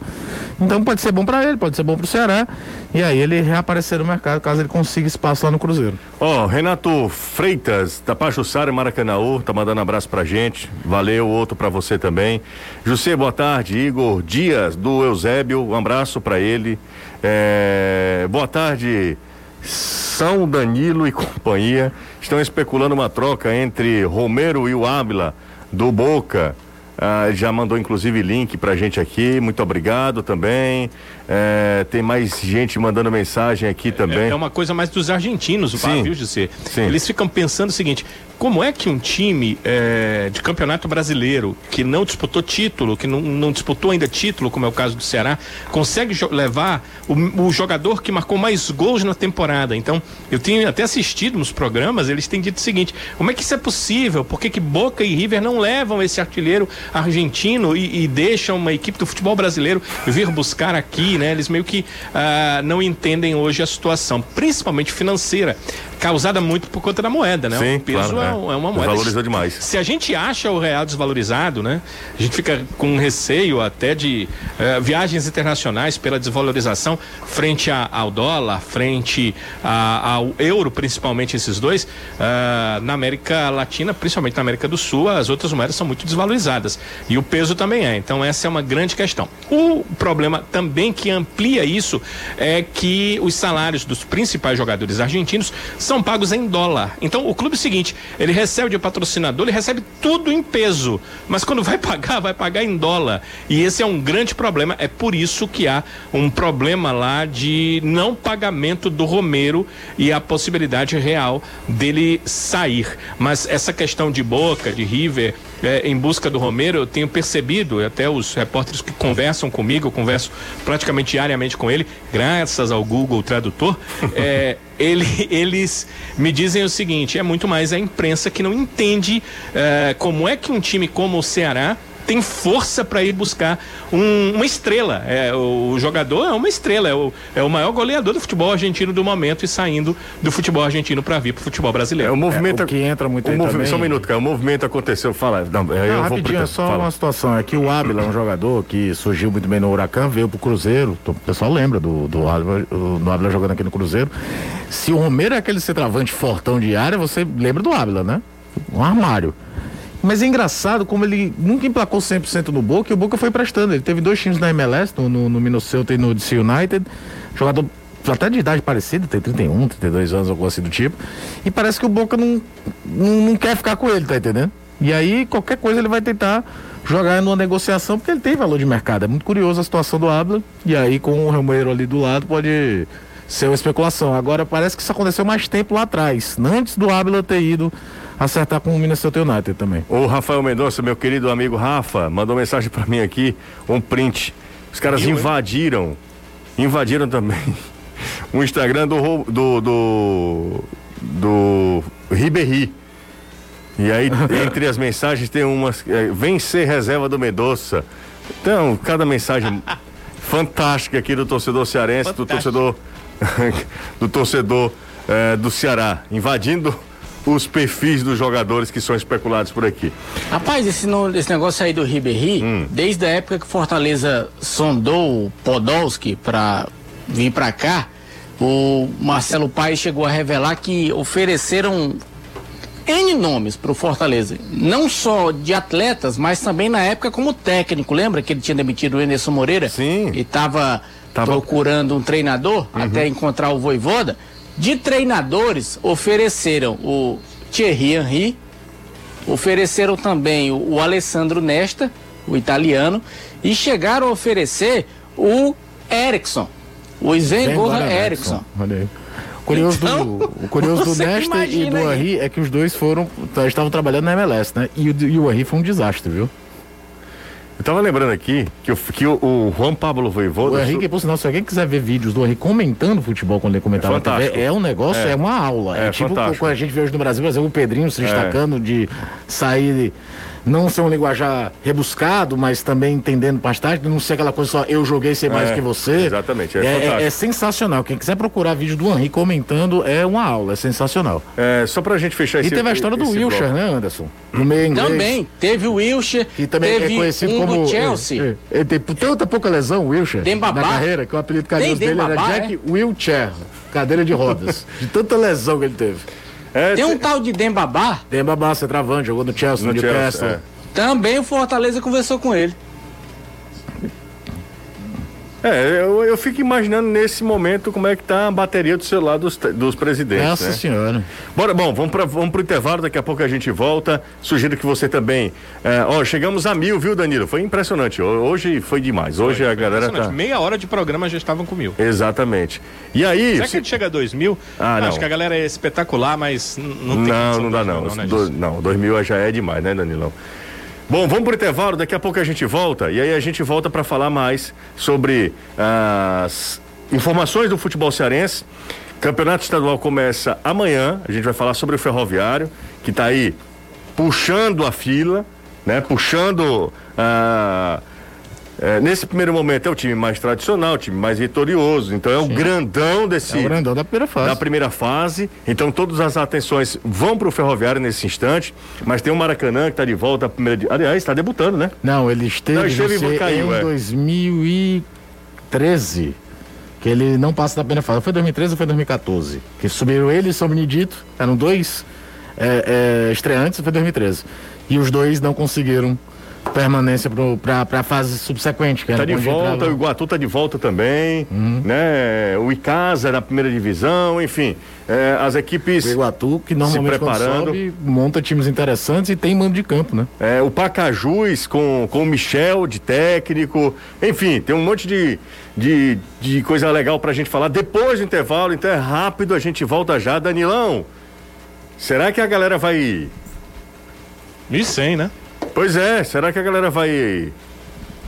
Então pode ser bom para ele, pode ser bom para o Ceará, e aí ele reaparecer no mercado caso ele consiga espaço lá no Cruzeiro. Ó, Renato Freitas, da Pajussara, Maracanãú, tá mandando um abraço pra gente. Valeu, outro pra você também. José, boa tarde. Igor Dias, do Eusébio, um abraço pra ele. É, boa tarde, São Danilo e companhia. Estão especulando uma troca entre Romero e o Ávila, do Boca. Ah, já mandou inclusive link pra gente aqui, muito obrigado também. É, tem mais gente mandando mensagem aqui também. É, é uma coisa mais dos argentinos, o Sim. viu, José? Sim. Eles ficam pensando o seguinte: como é que um time é, de campeonato brasileiro que não disputou título, que não, não disputou ainda título, como é o caso do Ceará, consegue levar o, o jogador que marcou mais gols na temporada? Então, eu tenho até assistido nos programas, eles têm dito o seguinte: como é que isso é possível? Por que, que Boca e River não levam esse artilheiro argentino e, e deixam uma equipe do futebol brasileiro vir buscar aqui, né? Eles meio que ah, não entendem hoje a situação, principalmente financeira, causada muito por conta da moeda, né? Sim, o peso claro, é, é. é uma moeda. Desvalorizou demais. Se a gente acha o real desvalorizado, né? A gente fica com receio até de eh, viagens internacionais pela desvalorização frente a- ao dólar, frente a- ao euro, principalmente esses dois. Ah, na América Latina, principalmente na América do Sul, as outras moedas são muito desvalorizadas. E o peso também é. Então, essa é uma grande questão. O problema também que amplia isso é que os salários dos principais jogadores argentinos são pagos em dólar. Então, o clube é o seguinte, ele recebe de patrocinador, ele recebe tudo em peso, mas quando vai <laughs> pagar, vai pagar em dólar. E esse é um grande problema, é por isso que há um problema lá de não pagamento do Romero e a possibilidade real dele sair. Mas essa questão de Boca, de River, é, em busca do Romero, eu tenho percebido, até os repórteres que conversam comigo, eu converso praticamente diariamente com ele, graças ao Google Tradutor, <laughs> é, ele- eles me dizem o seguinte: é muito mais a imprensa que não entende é, como é que um time como o Ceará tem força para ir buscar um- uma estrela. É, o, o jogador é uma estrela, é o, é o maior goleador do futebol argentino do momento e saindo do futebol argentino para vir para o futebol É, brasileiro. o movimento. o que entra muito o aí movi- também- Só um minuto, cara. O movimento aconteceu. Fala. Não, eu Não, vou rapidinho, pro- só fala. uma situação. É que o Ábila é um jogador que surgiu muito bem no Huracan, veio pro Cruzeiro. O pessoal lembra do, do, Ábila, do Ábila jogando aqui no Cruzeiro. Se o Romero é aquele centroavante fortão de área, você lembra do Ábila, né? Um armário. Mas é engraçado como ele nunca emplacou 100% no Boca e o Boca foi prestando. Ele teve dois times na MLS, no, no, no Minnesota e no DC United. Jogador até de idade parecida, tem 31, 32 anos, algo assim do tipo. E parece que o Boca não, não, não quer ficar com ele, tá entendendo? E aí, qualquer coisa ele vai tentar jogar numa negociação, porque ele tem valor de mercado. É muito curioso a situação do Abla. E aí, com o Romero ali do lado, pode ser uma especulação. Agora, parece que isso aconteceu mais tempo lá atrás, antes do Abla ter ido acertar com o Minnesota United também. O Rafael Mendonça, meu querido amigo Rafa, mandou mensagem pra mim aqui, um print. Os caras Eu, hein? invadiram, invadiram também <laughs> o Instagram do do do, do Ribéry. E aí, <laughs> entre as mensagens, tem umas. É, vem ser reserva do Mendonça. Então, cada mensagem <laughs> fantástica aqui do torcedor cearense, do torcedor. do torcedor eh, do Ceará, invadindo os perfis dos jogadores que são especulados por aqui. Rapaz, esse, no- esse negócio aí do Ribéry, Hum. desde a época que Fortaleza sondou o Podolski pra vir pra cá, o Marcelo Paes chegou a revelar que ofereceram N nomes pro Fortaleza. Não só de atletas, mas também na época como técnico. Lembra que ele tinha demitido o Enerson Moreira? Sim. E tava, Tava- procurando um treinador até encontrar o Voivoda. De treinadores, ofereceram o Thierry Henry, ofereceram também o, o Alessandro Nesta, o italiano, e chegaram a oferecer o Eriksson, o Sven Goran Eriksson. Olha curioso Então, do, o curioso do <laughs> você Nesta e do. Henry é que os dois foram. estavam trabalhando na MLS, né? E e o Henry foi um desastre, viu? Eu tava lembrando aqui que, o, que o, o Juan Pablo Voivoda. O Henrique, por sinal, se alguém quiser ver vídeos do Henrique comentando futebol quando ele comentava É na TV, é um negócio, é, É. uma aula. É, É tipo fantástico. quando a gente vê hoje no Brasil, por exemplo, o Pedrinho se destacando de sair não ser um linguajar rebuscado, mas também entendendo bastante, não ser aquela coisa só eu joguei sei mais É, que você. exatamente, é É, fantástico. é sensacional. Quem quiser procurar vídeo do Henri comentando, é uma aula, é sensacional. É, só pra gente fechar E esse teve a história do Wilshire, bloco. né, Anderson? No meio inglês. Também, teve o Wilshire, Que também teve é conhecido um como. Chelsea. É, é, ele tem tanta pouca lesão, o Wilshire, Dembabá. na carreira, que o apelido carinhoso dele era Jack Wheelchair, cadeira de rodas. <laughs> de tanta lesão que ele teve. É, Tem um cê- tal de Dembabá, Dembabá, centroavante, jogou no Chelsea, no, No Chelsea, Newcastle. é. também o Fortaleza conversou com ele. É, eu, eu fico imaginando nesse momento como é que tá a bateria do celular dos, dos presidentes, Nossa né? senhora. Bora, bom, vamos, pra, vamos pro intervalo, daqui a pouco a gente volta. Sugiro que você também. é, ó, chegamos a mil, viu, Danilo? Foi impressionante. Ho- Hoje foi demais. Hoje a galera Impressionante. tá. Meia hora de programa já estavam com mil. Exatamente. E aí. Será se- que a gente chega a dois mil? Ah, não. Acho que a galera é espetacular, mas não tem Não, não dá dois não. mil, né, Do- Gilson? não, dois mil já é demais, né, Danilão? Bom, vamos pro intervalo, daqui a pouco a gente volta e aí a gente volta para falar mais sobre as informações do futebol cearense. Campeonato estadual começa amanhã, a gente vai falar sobre o Ferroviário, que está aí puxando a fila, né? Puxando ah, é, nesse primeiro momento é o time mais tradicional, o time mais vitorioso, então é o grandão desse É o grandão da primeira fase. da primeira fase. Então todas as atenções vão para o Ferroviário nesse instante. Mas tem o Maracanã que está de volta à primeira. Aliás, está debutando, né? Não, ele esteve, Não, esteve você, caiu, em é. 2013. Que ele não passa da primeira fase. Foi 2013 ou foi 2014? Que subiram ele e São Benedito. Eram dois é, é, estreantes, foi 2013. E os dois não conseguiram permanência para a fase subsequente. Que era Tá de volta, entrava- o Iguatu tá de volta também, né? O Icasa na primeira divisão, enfim, é, as equipes, O Iguatu, que normalmente quando preparando. sobe, monta times interessantes e tem mando de campo, né? é, o Pacajus com, com o Michel de técnico, enfim, tem um monte de, de, de coisa legal pra gente falar depois do intervalo, então é rápido, a gente volta já. Danilão, será que a galera vai E 100, né? Pois é, será que a galera vai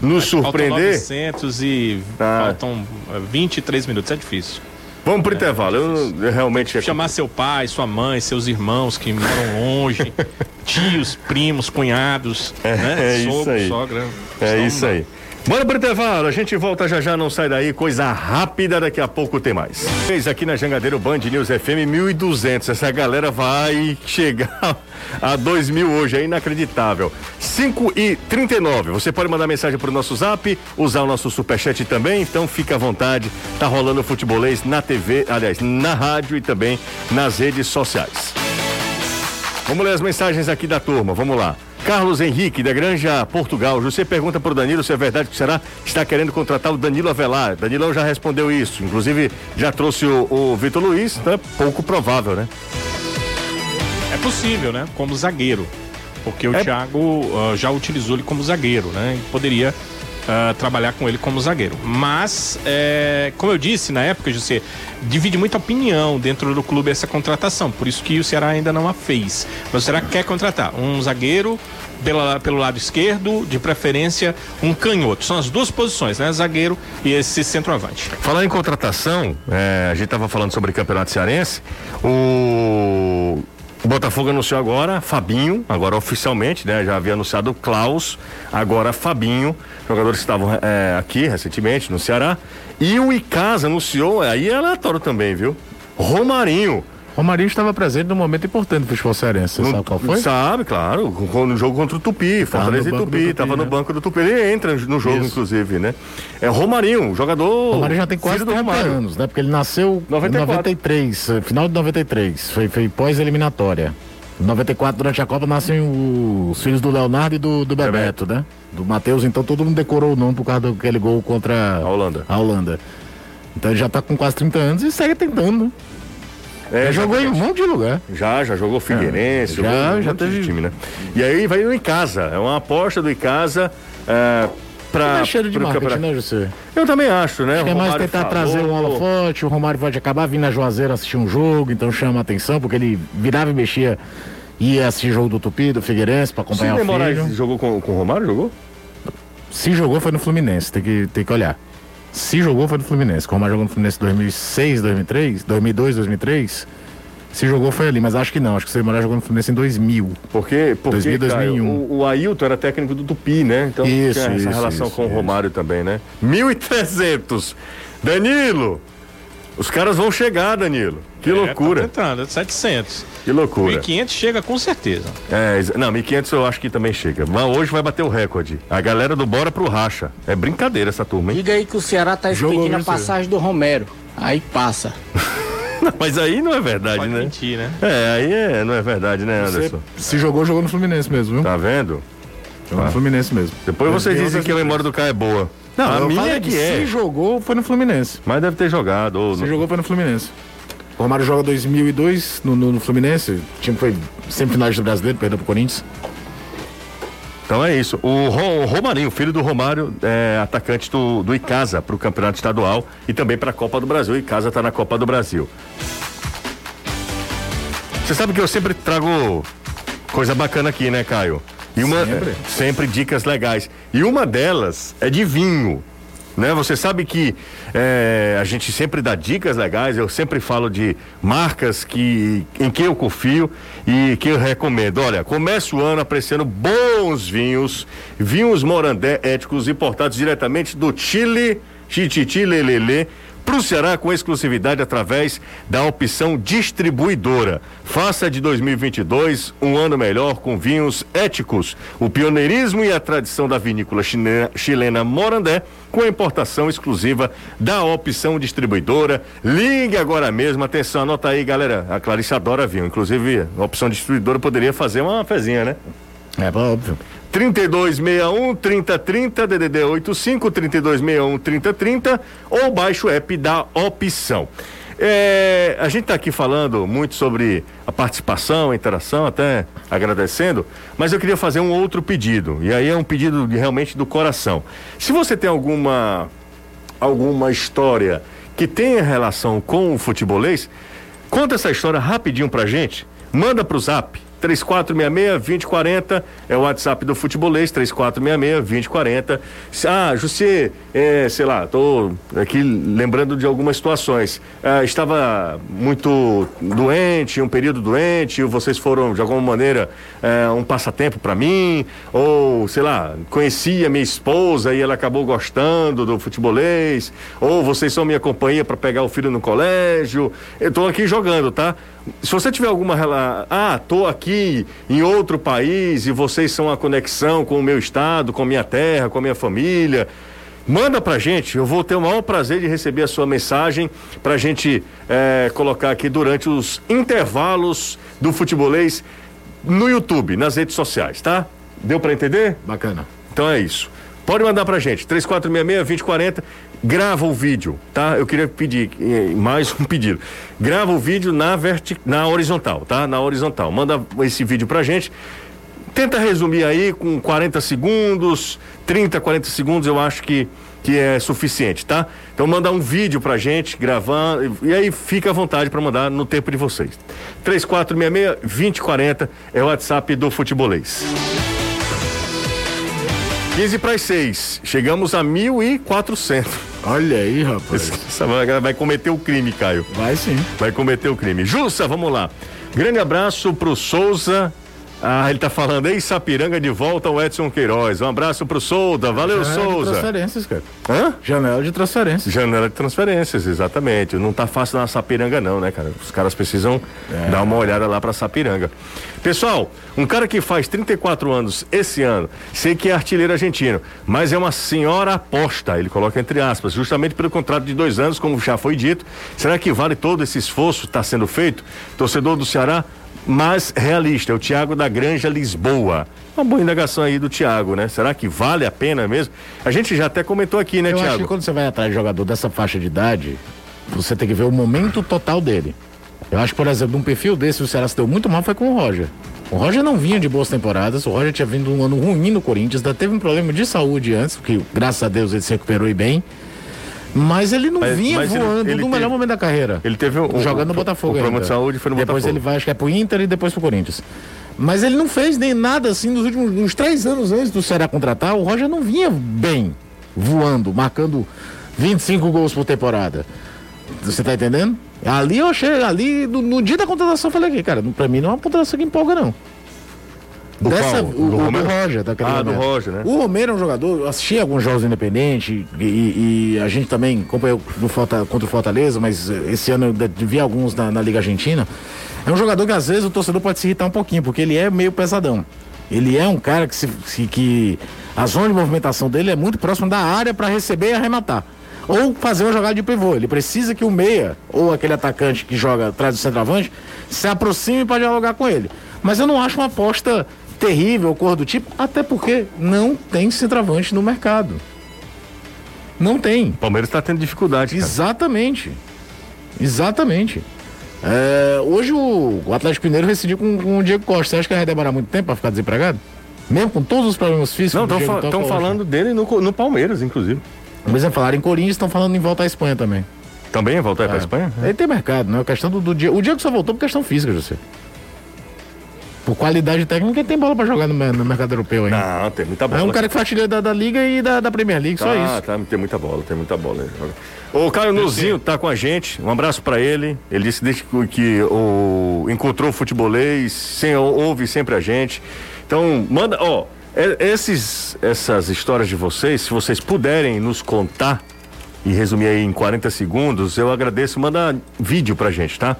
nos surpreender? Faltam 900 e Ah. faltam eh, 23 minutos, é difícil. Vamos pro intervalo. Eu, eu realmente. Chamar seu pai, sua mãe, seus irmãos que moram longe, <laughs> tios, primos, cunhados, né? é isso Sogro, aí. sogra. É isso aí. Bora pro intervalo, a gente volta já já, não sai daí, coisa rápida, daqui a pouco tem mais. Fez aqui na Jangadeiro Band News FM 1200, essa galera vai chegar a 2000 hoje, é inacreditável. 5 e 39, você pode mandar mensagem pro nosso zap, usar o nosso superchat também, então fica à vontade, tá rolando futebolês na TV, aliás, na rádio e também nas redes sociais. Vamos ler as mensagens aqui da turma, vamos lá. Carlos Henrique, da Granja Portugal. Você pergunta para o Danilo se é verdade que será está querendo contratar o Danilo Avelar. Danilão já respondeu isso. Inclusive, já trouxe o, o Vitor Luiz, é pouco provável, né? É possível, né? Como zagueiro. Porque o É- Thiago ah, já utilizou ele como zagueiro, né? E poderia ah, trabalhar com ele como zagueiro. Mas, é, como eu disse na época, José, divide muita opinião dentro do clube essa contratação. Por isso que o Ceará ainda não a fez. Mas o Ceará quer contratar um zagueiro pela, pelo lado esquerdo, de preferência um canhoto. São as duas posições, né? Zagueiro e esse centroavante. Falar em contratação, é, a gente estava falando sobre campeonato cearense. O, o Botafogo anunciou agora Fabinho, agora oficialmente, né? Já havia anunciado Klaus, agora Fabinho, jogadores que estavam é, aqui recentemente no Ceará. E o Icasa anunciou, aí é aleatório também, viu? Romarinho. Romarinho estava presente num momento importante do futebol cearense. Sabe qual foi? Sabe, claro. No jogo contra o Tupi, Fortaleza e Tupi. do Tupi, Tava no né? banco do Tupi. Ele entra no jogo, Isso. inclusive, né? É Romarinho, jogador. Romário já tem quase filho do 30 Romário. anos, né? Porque ele nasceu 94. em 93, eh, final de 93. Foi, foi pós-eliminatória. Em 94, durante a Copa, nascem os filhos do Leonardo e do, do Bebeto, né? Do Matheus, então todo mundo decorou o nome por causa daquele gol contra A Holanda. a Holanda. Então ele já tá com quase 30 anos e segue tentando, né? É, jogou em um monte de lugar. Já, já jogou Figueirense, É, jogou já- um já monte de teve- time, né? E aí vai no Icasa, é uma aposta do Icasa é, pra. é cheiro de marketing, campeonato. né, José? Eu também acho, né? Acho que é mais tentar falou- trazer um holofote, o Romário pode acabar vindo na Juazeiro assistir um jogo, então chama a atenção, porque ele virava e mexia, ia assistir jogo do Tupi, do Figueirense, pra acompanhar Sidney o filho. Moraes jogou com, com o Romário? Jogou? Se jogou foi no Fluminense, tem que, tem que olhar. Se jogou foi no Fluminense. Como jogou no Fluminense em 2006, 2003, 2002, 2003. Se jogou foi ali, mas acho que não. Acho que o Moraes jogou no Fluminense em 2000. Porque, porque 2000, Caio, 2001. o, o Ailton era técnico do Tupi, né? Então Isso, tinha essa isso, relação isso, com o. Romário também, né? 1.300. Danilo, os caras vão chegar, Danilo. Que É, tá loucura, tentando, 700. que loucura. 1.500 chega com certeza. É, não, 1.500 eu acho que também chega. Mas hoje vai bater o recorde. A galera do Bora pro Racha. É brincadeira essa turma, hein? Diga aí que o Ceará tá Jogou, expedindo a passagem do Romero. Aí passa. <laughs> Mas aí não é verdade, Pode né? mentir, né? É, aí é, não é verdade, né, Você- Anderson? se jogou, jogou no Fluminense mesmo, viu? Tá vendo? Jogou no Fluminense mesmo. Depois vocês dizem que a memória do cara é boa. Não, a minha é que é. Se jogou, foi no Fluminense. Mas deve ter jogado. Ou Se não- jogou, foi no Fluminense. O Romário joga 2002 no, no, no Fluminense. O time foi semifinais do Brasileiro, perdeu pro Corinthians. Então é isso. O, Ro- o Romarinho, filho do Romário, é atacante do, do Icasa para o campeonato estadual e também para a Copa do Brasil. O Icasa está na Copa do Brasil. Você sabe que eu sempre trago coisa bacana aqui, né, Caio? E uma, Sempre. sempre dicas legais. E uma delas é de vinho. Né? Você sabe que é, a gente sempre dá dicas legais, eu sempre falo de marcas que, em que eu confio e que eu recomendo. Olha, comece o ano apreciando bons vinhos, vinhos morandé éticos importados diretamente do Chile, Chichichi Lelele, para o Ceará com exclusividade através da opção distribuidora. Faça de 2022 um ano melhor com vinhos éticos. O pioneirismo e a tradição da vinícola chilena, chilena Morandé com a importação exclusiva da opção distribuidora. Ligue agora mesmo. Atenção, anota aí, galera. A Clarice adora vinho. Inclusive, a opção distribuidora poderia fazer uma fezinha, né? É, óbvio. 3261 3030 DDD 85 3261 3030 ou baixe o app da opção. É, a gente está aqui falando muito sobre a participação, a interação, até agradecendo, mas eu queria fazer um outro pedido. E aí é um pedido de- realmente do coração. Se você tem alguma alguma história que tenha relação com o futebolês, conta essa história rapidinho pra gente. Manda pro zap 3466-2040 é o WhatsApp do Futebolês, 3466-2040. Ah, José, é, sei lá, tô aqui lembrando de algumas situações. Ah, estava muito doente, um período doente, vocês foram de alguma maneira é, um passatempo para mim, ou sei lá, conheci a minha esposa e ela acabou gostando do futebolês, ou vocês são minha companhia para pegar o filho no colégio. Eu tô aqui jogando, tá? Se você tiver alguma ah, tô aqui em outro país e vocês são a conexão com o meu estado, com a minha terra, com a minha família, manda pra gente. Eu vou ter o maior prazer de receber a sua mensagem pra gente eh, colocar aqui durante os intervalos do futebolês no YouTube, nas redes sociais, tá? Deu pra entender? Bacana. Então é isso. Pode mandar pra gente, 3466-2040. Grava o vídeo, tá? Eu queria pedir eh, mais um pedido. Grava o vídeo na, verti... na horizontal, tá? Na horizontal. Manda esse vídeo pra gente. Tenta resumir aí com 40 segundos, 30, 40 segundos, eu acho que, que é suficiente, tá? Então manda um vídeo pra gente, gravando, e aí fica à vontade para mandar no tempo de vocês. 3466-2040 é o WhatsApp do Futebolês. 15 para as 6. Chegamos a 1.400. Olha aí, rapaz. Essa vai, vai cometer o crime, Caio. Vai sim. Vai cometer o crime. Jussa, vamos lá. Grande abraço pro Souza. Ah, ele tá falando aí, Sapiranga de volta ao Edson Queiroz. Um abraço pro Souza. Valeu, Janela de Souza. transferências, cara. Hã? Janela de transferências. Janela de transferências, exatamente. Não tá fácil na Sapiranga, não, né, cara? Os caras precisam dar uma olhada lá pra Sapiranga. Pessoal, um cara que faz 34 anos esse ano, sei que é artilheiro argentino, mas é uma senhora aposta, ele coloca entre aspas, justamente pelo contrato de dois anos, como já foi dito. Será que vale todo esse esforço que está sendo feito? Torcedor do Ceará, mas realista, é o Thiago da Granja Lisboa. Uma boa indagação aí do Thiago, né? Será que vale a pena mesmo? A gente já até comentou aqui, né, Eu acho Thiago? que quando você vai atrás de jogador dessa faixa de idade, você tem que ver o momento total dele. Eu acho que, por exemplo, um perfil desse, o Ceará se deu muito mal foi com o Roger. O Roger não vinha de boas temporadas, o Roger tinha vindo um ano ruim no Corinthians, ainda teve um problema de saúde antes, que graças a Deus ele se recuperou e bem. Mas ele não Mas- vinha mas ele- voando ele no teve- melhor momento da carreira. Ele teve um, jogando no um- Botafogo O problema de saúde foi no depois Botafogo. ele vai, acho que é pro Inter e depois pro Corinthians. Mas ele não fez nem nada assim nos últimos uns três anos antes do Ceará contratar. O Roger não vinha bem, voando, marcando 25 gols por temporada. Você tá entendendo? Ali eu achei, ali no, no dia da contratação eu falei aqui, cara, pra mim não é uma contratação que empolga, não. O Dessa, qual? o, Do o, do Romero? Roger, daquele Ah, do momento. Roger, né? O Romero é um jogador, eu assisti alguns jogos independentes e, e a gente também acompanhou Forta- contra o Fortaleza, mas eh, esse ano eu vi alguns na, na Liga Argentina. É um jogador que às vezes o torcedor pode se irritar um pouquinho, porque ele é meio pesadão. Ele é um cara que, se, se- que a zona de movimentação dele é muito próxima da área para receber e arrematar. Ou fazer uma jogada de pivô. Ele precisa que o meia, ou aquele atacante que joga atrás do centroavante, se aproxime para dialogar com ele. Mas eu não acho uma aposta terrível, cor do tipo, até porque não tem centroavante no mercado. Não tem. O Palmeiras tá tendo dificuldade. cara. Exatamente. Exatamente. É, hoje o, Atlético Mineiro rescindiu com, com o Diego Costa. Você acha que vai demorar muito tempo para ficar desempregado? Mesmo com todos os problemas físicos? Não, estão hoje? falando dele no, no Palmeiras, inclusive. Por exemplo, falaram em Corinthians, estão falando em volta à Espanha também. Também ia voltar pra Espanha? Aí tem mercado, né? A questão do, do Diego. O Diego só voltou por questão física, José. Por qualidade técnica, tem bola para jogar no, no mercado europeu ainda. Não, tem muita bola. É um cara que faz artilheiro da, da Liga e da, da Premier League, só ah, isso. tá, tem muita bola, tem muita bola. O Caio Nuzinho tá com a gente, um abraço pra ele. Ele disse desde que, que o, encontrou o futebolês, sem, ouve sempre a gente. Então, manda, ó, é- esses, essas histórias de vocês, se vocês puderem nos contar e resumir aí em 40 segundos, eu agradeço. Manda vídeo pra gente, tá?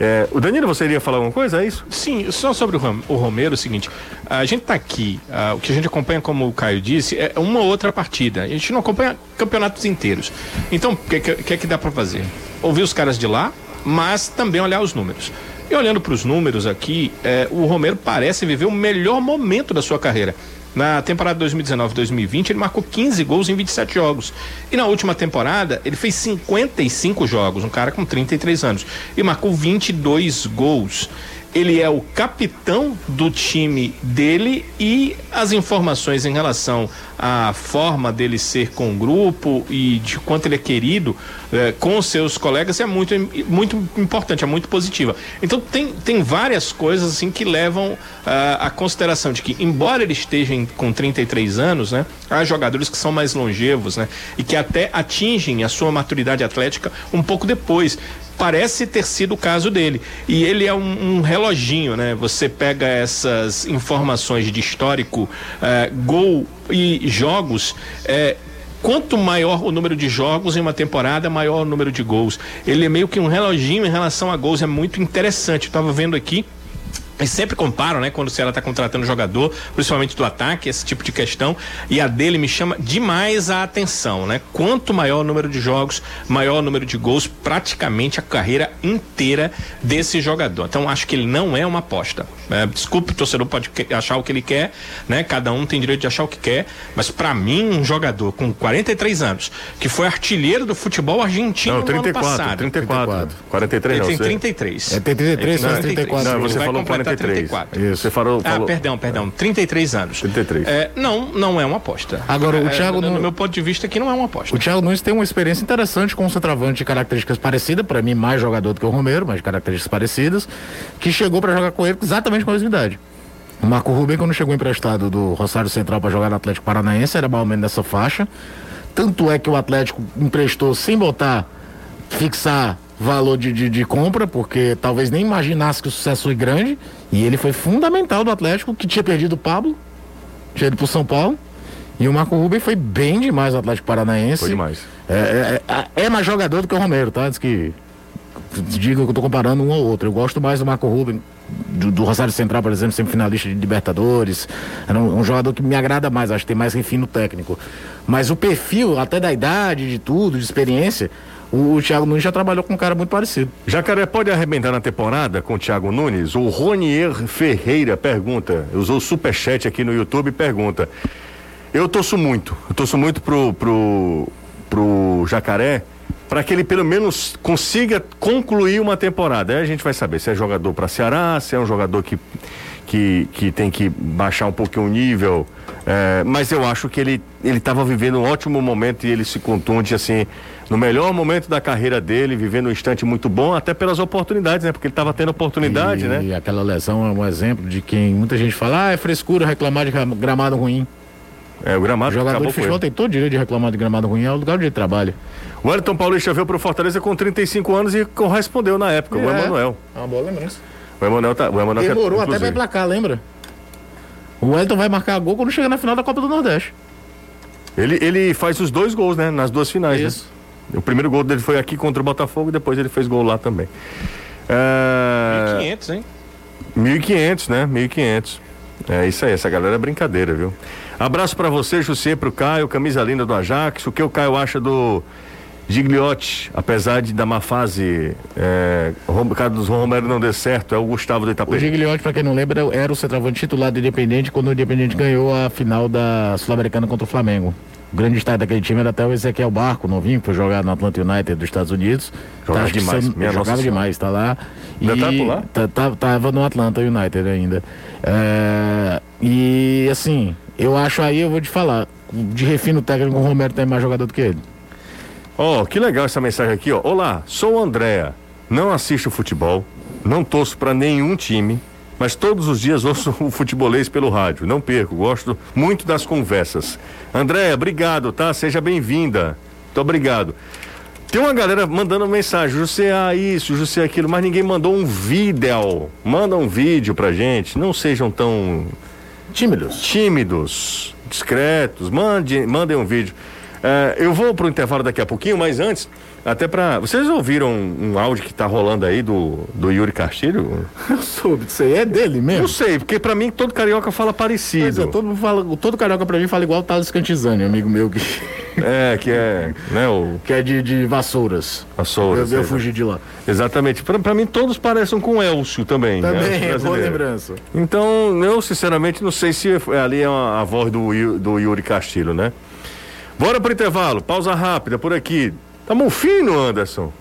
É, o Danilo, você iria falar alguma coisa? É isso? Sim, só sobre o, Rom- o Romero, é o seguinte: a gente tá aqui, ah, o que a gente acompanha, como o Caio disse, é uma outra partida. A gente não acompanha campeonatos inteiros. Então, o que, que, é que dá para fazer? Ouvir os caras de lá, mas também olhar os números. E olhando para os números aqui, eh, o Romero parece viver o melhor momento da sua carreira. Na temporada 2019-2020, ele marcou 15 gols em 27 jogos. E na última temporada, ele fez 55 jogos, um cara com 33 anos. E marcou 22 gols. Ele é o capitão do time dele e as informações em relação à forma dele ser com o grupo e de quanto ele é querido eh, com os seus colegas é muito, muito importante, é muito positiva. Então tem, tem várias coisas assim que levam ah, à consideração de que, embora ele esteja em- com 33 anos, né, há jogadores que são mais longevos, né, e que até atingem a sua maturidade atlética um pouco depois parece ter sido o caso dele. E ele é um, um reloginho, né? Você pega essas informações de histórico, eh, gol e jogos. eh, Quanto maior o número de jogos em uma temporada, maior o número de gols. Ele é meio que um reloginho em relação a gols, é muito interessante. Eu tava vendo aqui, eles sempre comparam, né, quando o Ceará está contratando jogador, principalmente do ataque, esse tipo de questão. E a dele me chama demais a atenção, né? Quanto maior o número de jogos, maior o número de gols, praticamente a carreira inteira desse jogador. Então acho que ele não é uma aposta. É, desculpe, o torcedor pode achar o que ele quer, né? Cada um tem direito de achar o que quer, mas para mim um jogador com 43 anos, que foi artilheiro do futebol argentino Não, no ano 34, passado. 34. 43 Ele não, tem você- 33. É, tem 33, Ele faz 34. Não, você falou completar 43. 34. Isso, você falou, Ah, falou- perdão, perdão. 33 anos. 33. É, não, não é uma aposta. Agora, o É, Thiago no, não- no meu ponto de vista aqui não é uma aposta. O Thiago Nunes tem uma experiência interessante com um centroavante de características parecidas, para mim mais jogador do que o Romero, mas de características parecidas, que chegou para jogar com ele exatamente com a mesma idade. O Marco Ruben, quando chegou emprestado do Rosário Central para jogar no Atlético Paranaense, era mais ou menos nessa faixa. Tanto é que o Atlético emprestou sem botar, fixar valor de, de, de compra, porque talvez nem imaginasse que o sucesso foi grande. E ele foi fundamental do Atlético, que tinha perdido o Pablo, tinha ido pro São Paulo. E o Marco Ruben foi bem demais no Atlético Paranaense. Foi demais. É, é, é- é mais jogador do que o Romero, tá? Diz que. Diga que eu tô comparando um ao outro. Eu gosto mais do Marco Ruben, do, do Rosário Central, por exemplo, sempre finalista de Libertadores. Era um, um jogador que me agrada mais, acho que tem mais refino técnico. Mas o perfil, até da idade, de tudo, de experiência, o, Thiago Nunes já trabalhou com um cara muito parecido. Jacaré pode arrebentar na temporada com o Thiago Nunes? O Ronier Ferreira pergunta, usou o superchat aqui no YouTube e pergunta. Eu torço muito, eu torço muito pro, pro, pro Jacaré para que ele pelo menos consiga concluir uma temporada. Aí a gente vai saber se é jogador para Ceará, se é um jogador que, que, que tem que baixar um pouquinho o nível. É, mas eu acho que ele ele estava vivendo um ótimo momento e ele se contunde assim no melhor momento da carreira dele, vivendo um instante muito bom, até pelas oportunidades, né? Porque ele estava tendo oportunidade, e, né? E aquela lesão é um exemplo de quem muita gente fala, ah, é frescura reclamar de gra- gramado ruim. É, o gramado O jogador de futebol tem todo direito de reclamar de gramado ruim, é o lugar onde ele trabalha. O Wellington Paulista veio pro Fortaleza com 35 anos e correspondeu na época, o É. Emanuel. É uma boa lembrança. O Emanuel tá. O Emanuel Demorou até pra inclusive. emplacar, lembra? O Wellington vai marcar gol quando chega na final da Copa do Nordeste. Ele, ele faz os dois gols, né? Nas duas finais. né? O primeiro gol dele foi aqui contra o Botafogo e depois ele fez gol lá também. É... 500, hein? 1.500, né? 1.500. É isso aí, essa galera é brincadeira, viu? Abraço pra você, José, pro Caio, camisa linda do Ajax. O que o Caio acha do Gigliotti, apesar de da má fase, é, o Carlos Romero não deu certo, é o Gustavo do O Itapê. Gigliotti, pra quem não lembra, era o centroavante titular do Independente quando o Independente ganhou a final da Sul-Americana contra o Flamengo. O grande destaque daquele time era até o Ezequiel Barco, novinho, que foi jogado no Atlanta United dos Estados Unidos. Jogava que demais, nossa jogava demais, tá lá. Ainda tá por lá? tá- tá- tava no Atlanta United ainda. É, e assim, eu acho aí, eu vou te falar, de refino técnico, o Romero tem mais jogador do que ele. Ó, que legal essa mensagem aqui, ó. Olá, sou o Andréa. Não assisto futebol, não torço pra nenhum time, mas todos os dias ouço o futebolês pelo rádio. Não perco, gosto muito das conversas. Andréa, obrigado, tá? Seja bem-vinda. Muito obrigado. Tem uma galera mandando mensagem, José ah, isso, José aquilo, mas ninguém mandou um vídeo. Manda um vídeo pra gente. Não sejam tão Tímidos. tímidos, discretos, mande, mandem um vídeo. É, eu vou pro intervalo daqui a pouquinho, mas antes, até pra. Vocês ouviram um, áudio que tá rolando aí do, do Yuri Castilho? <laughs> Eu soube disso aí, é dele mesmo. Não sei, porque pra mim todo carioca fala parecido. é, todo, fala, todo carioca pra mim fala igual o Thales Cantizani, amigo meu, que, <laughs> É, que é, né, o que é de, de vassouras. Açouras. eu, eu fugi de lá. Exatamente. Pra, pra mim todos parecem com o Elcio também. né, Também, é boa lembrança. Então, eu sinceramente não sei se é- ali é a, a voz do, do Yuri Castilho, né? Bora pro intervalo, pausa rápida por aqui. Tamo fino, Anderson.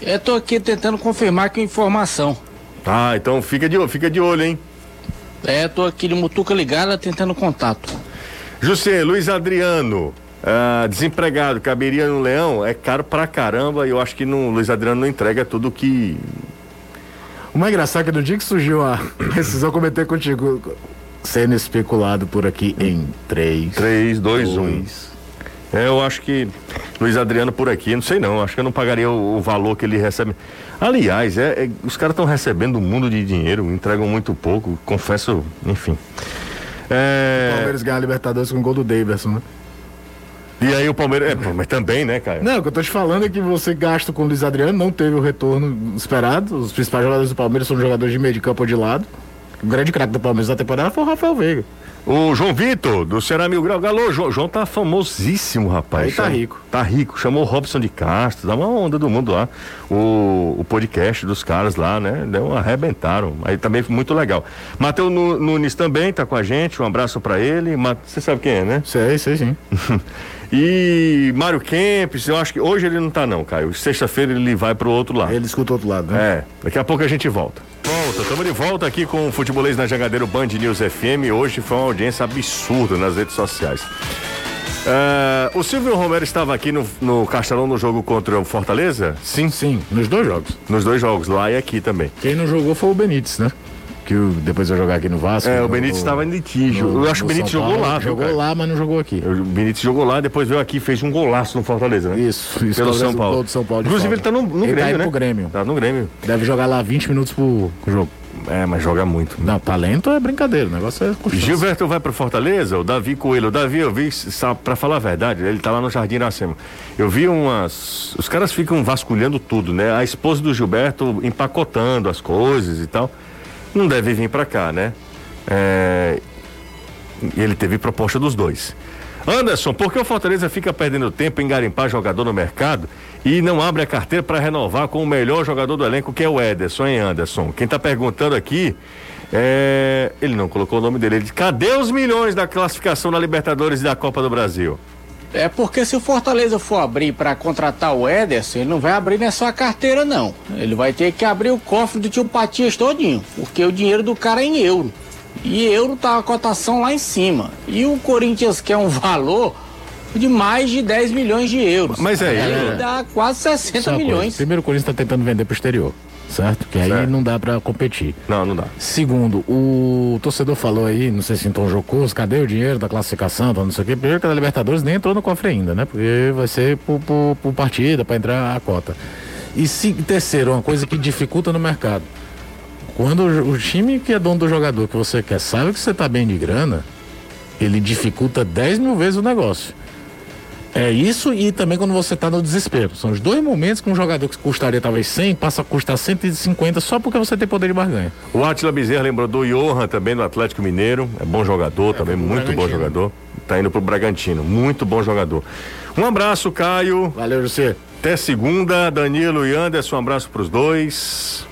Eu tô aqui tentando confirmar que informação. Ah, então fica de, fica de olho, hein? É, tô aqui de mutuca ligada tentando contato. José, Luiz Adriano, ah, desempregado, caberia no Leão, é caro pra caramba e eu acho que não, Luiz Adriano não entrega tudo que. O mais engraçado é que no dia que surgiu a <coughs> decisão, eu comentei contigo, sendo especulado por aqui em 3, 3, 2, 1. 2. É, eu acho que Luiz Adriano por aqui, não sei não, acho que eu não pagaria o, o valor que ele recebe. Aliás, é, é- os caras estão recebendo um mundo de dinheiro, entregam muito pouco, confesso, enfim. O É, Palmeiras ganha a Libertadores com o gol do Davidson, né? e aí o Palmeiras. É, mas também, né, Caio? Não, o que eu tô te falando é que você gasta com o Luiz Adriano, não teve o retorno esperado. Os principais jogadores do Palmeiras são jogadores de meio de campo ou de lado. O grande craque do Palmeiras da temporada foi o Rafael Veiga. O João Vitor, do Ceará Mil Grau. Galo, João, João tá famosíssimo, rapaz. Aí tá Chama- rico. Tá rico. Chamou o Robson de Castro, dá uma onda do mundo lá. O, o podcast dos caras lá, né? Deu, arrebentaram. Aí também foi muito legal. Matheus Nu- Nunes também tá com a gente. Um abraço pra ele. Você sabe quem é, né? Sei, sei sim. <laughs> E Mário Kempis, eu acho que hoje ele não tá, não, Caio. Sexta-feira ele vai pro outro lado. Ele escuta o outro lado, né? É, daqui a pouco a gente volta. Volta, estamos de volta aqui com o Futebolês na Jangadeiro Band News FM. Hoje foi uma audiência absurda nas redes sociais. É, o Silvio Romero estava aqui no, no Castelão no jogo contra o Fortaleza? Sim, Sim, nos dois jogos. nos dois jogos, lá e aqui também. Quem não jogou foi o Benítez, né? Que depois vai jogar aqui no Vasco. É, o Benítez estava em litígio. no- eu acho que o Benítez São jogou Paulo. lá, Jogou cara? lá, mas não jogou aqui. O Benítez jogou lá, depois veio aqui e fez um golaço no Fortaleza, né? Isso, isso. Pelo São Paulo. São Paulo Inclusive ele tá no, no Ele tá Grêmio, indo né? pro Grêmio. Tá no Grêmio. Deve jogar lá 20 minutos pro jogo. É, mas joga muito. Não, talento é brincadeira, o negócio é constância. Gilberto vai pro Fortaleza, o Davi Coelho. O Davi, eu vi, sabe, pra falar a verdade, ele tá lá no Jardim Iracema. Eu vi umas. Os caras ficam vasculhando tudo, né? A esposa do Gilberto empacotando as coisas e tal. Não deve vir pra cá, né? É, ele teve proposta dos dois. Anderson, por que o Fortaleza fica perdendo tempo em garimpar jogador no mercado e não abre a carteira para renovar com o melhor jogador do elenco, que é o Ederson, hein, Anderson? Quem tá perguntando aqui é. Ele não colocou o nome dele. Ele disse: cadê os milhões da classificação na Libertadores e da Copa do Brasil? É porque se o Fortaleza for abrir para contratar o Ederson, ele não vai abrir na sua carteira, não. Ele vai ter que abrir o cofre do tio Patias todinho, porque o dinheiro do cara é em euro. E euro tá a cotação lá em cima. E o Corinthians quer um valor de mais de 10 milhões de euros. Mas é, Aí é. dá quase 60 Só uma coisa, milhões. Primeiro, o Corinthians está tentando vender pro exterior, certo? Que aí Certo. não dá para competir. Não, não dá. Segundo, o torcedor falou aí, não sei se tom jocoso, cadê o dinheiro da classificação, não sei o quê. Primeiro que a Libertadores nem entrou no cofre ainda, né? Porque vai ser por, por, por partida, para entrar a cota. E se, terceiro, uma coisa que dificulta no mercado. Quando o, o time que é dono do jogador que você quer sabe que você tá bem de grana, ele dificulta 10 mil vezes o negócio. É isso e também quando você tá no desespero. São os dois momentos que um jogador que custaria talvez 100 passa a custar 150 só porque você tem poder de barganha. O Atila Bezerra lembrou do Johan também do Atlético Mineiro. É bom jogador também, muito bom jogador. Tá indo pro Bragantino, muito bom jogador. Um abraço, Caio. Valeu, José. Até segunda, Danilo e Anderson. Um abraço pros dois.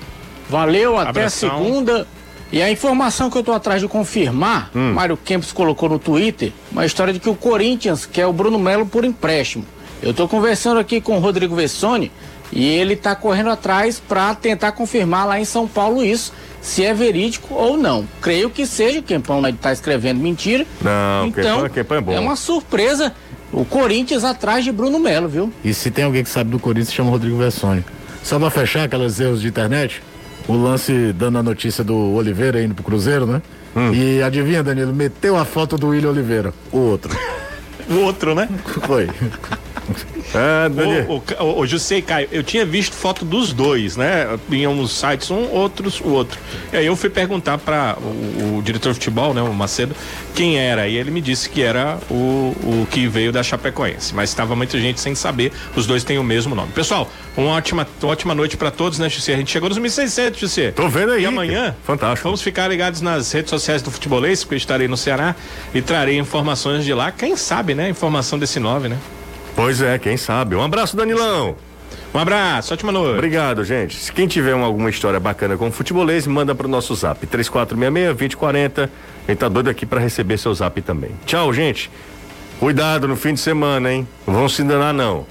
Valeu, até Abração. segunda. E a informação que eu tô atrás de confirmar, Hum. Mário Campos colocou no Twitter, uma história de que o Corinthians quer o Bruno Melo por empréstimo. Eu tô conversando aqui com o Rodrigo Vessoni e ele tá correndo atrás para tentar confirmar lá em São Paulo isso, se é verídico ou não. Creio que seja, o Kempão né, tá escrevendo mentira. Não, então, Kempão- Kempão é bom. uma surpresa o Corinthians atrás de Bruno Melo, viu? E se tem alguém que sabe do Corinthians, chama Rodrigo Vessoni. Só pra fechar aquelas erros de internet, o lance dando a notícia do Oliveira indo pro Cruzeiro, né? E adivinha, Danilo, meteu a foto do William Oliveira, o outro. <laughs> O outro, né? Foi. <laughs> É, Danilo. O, o, o, José Caio, eu tinha visto foto dos dois, né? Em uns sites, um, outros, o outro. E aí eu fui perguntar para o, o diretor de futebol, né, o Macedo, quem era. E ele me disse que era o, o que veio da Chapecoense. Mas estava muita gente sem saber, os dois têm o mesmo nome. Pessoal, uma ótima, uma ótima noite para todos, né, José? A gente chegou nos 1.600, José. Tô vendo aí. E amanhã, Fantástico. vamos ficar ligados nas redes sociais do Futebolês, porque eu estarei no Ceará e trarei informações de lá. Quem sabe, né? Informação desse 9, né? Pois é, quem sabe. Um abraço, Danilão. Um abraço, ótima noite. Obrigado, gente. Se quem tiver um- alguma história bacana com futebolês, manda pro nosso zap 3466-2040. A gente tá doido aqui para receber seu zap também. Tchau, gente. Cuidado no fim de semana, hein? Não vão se enganar, não.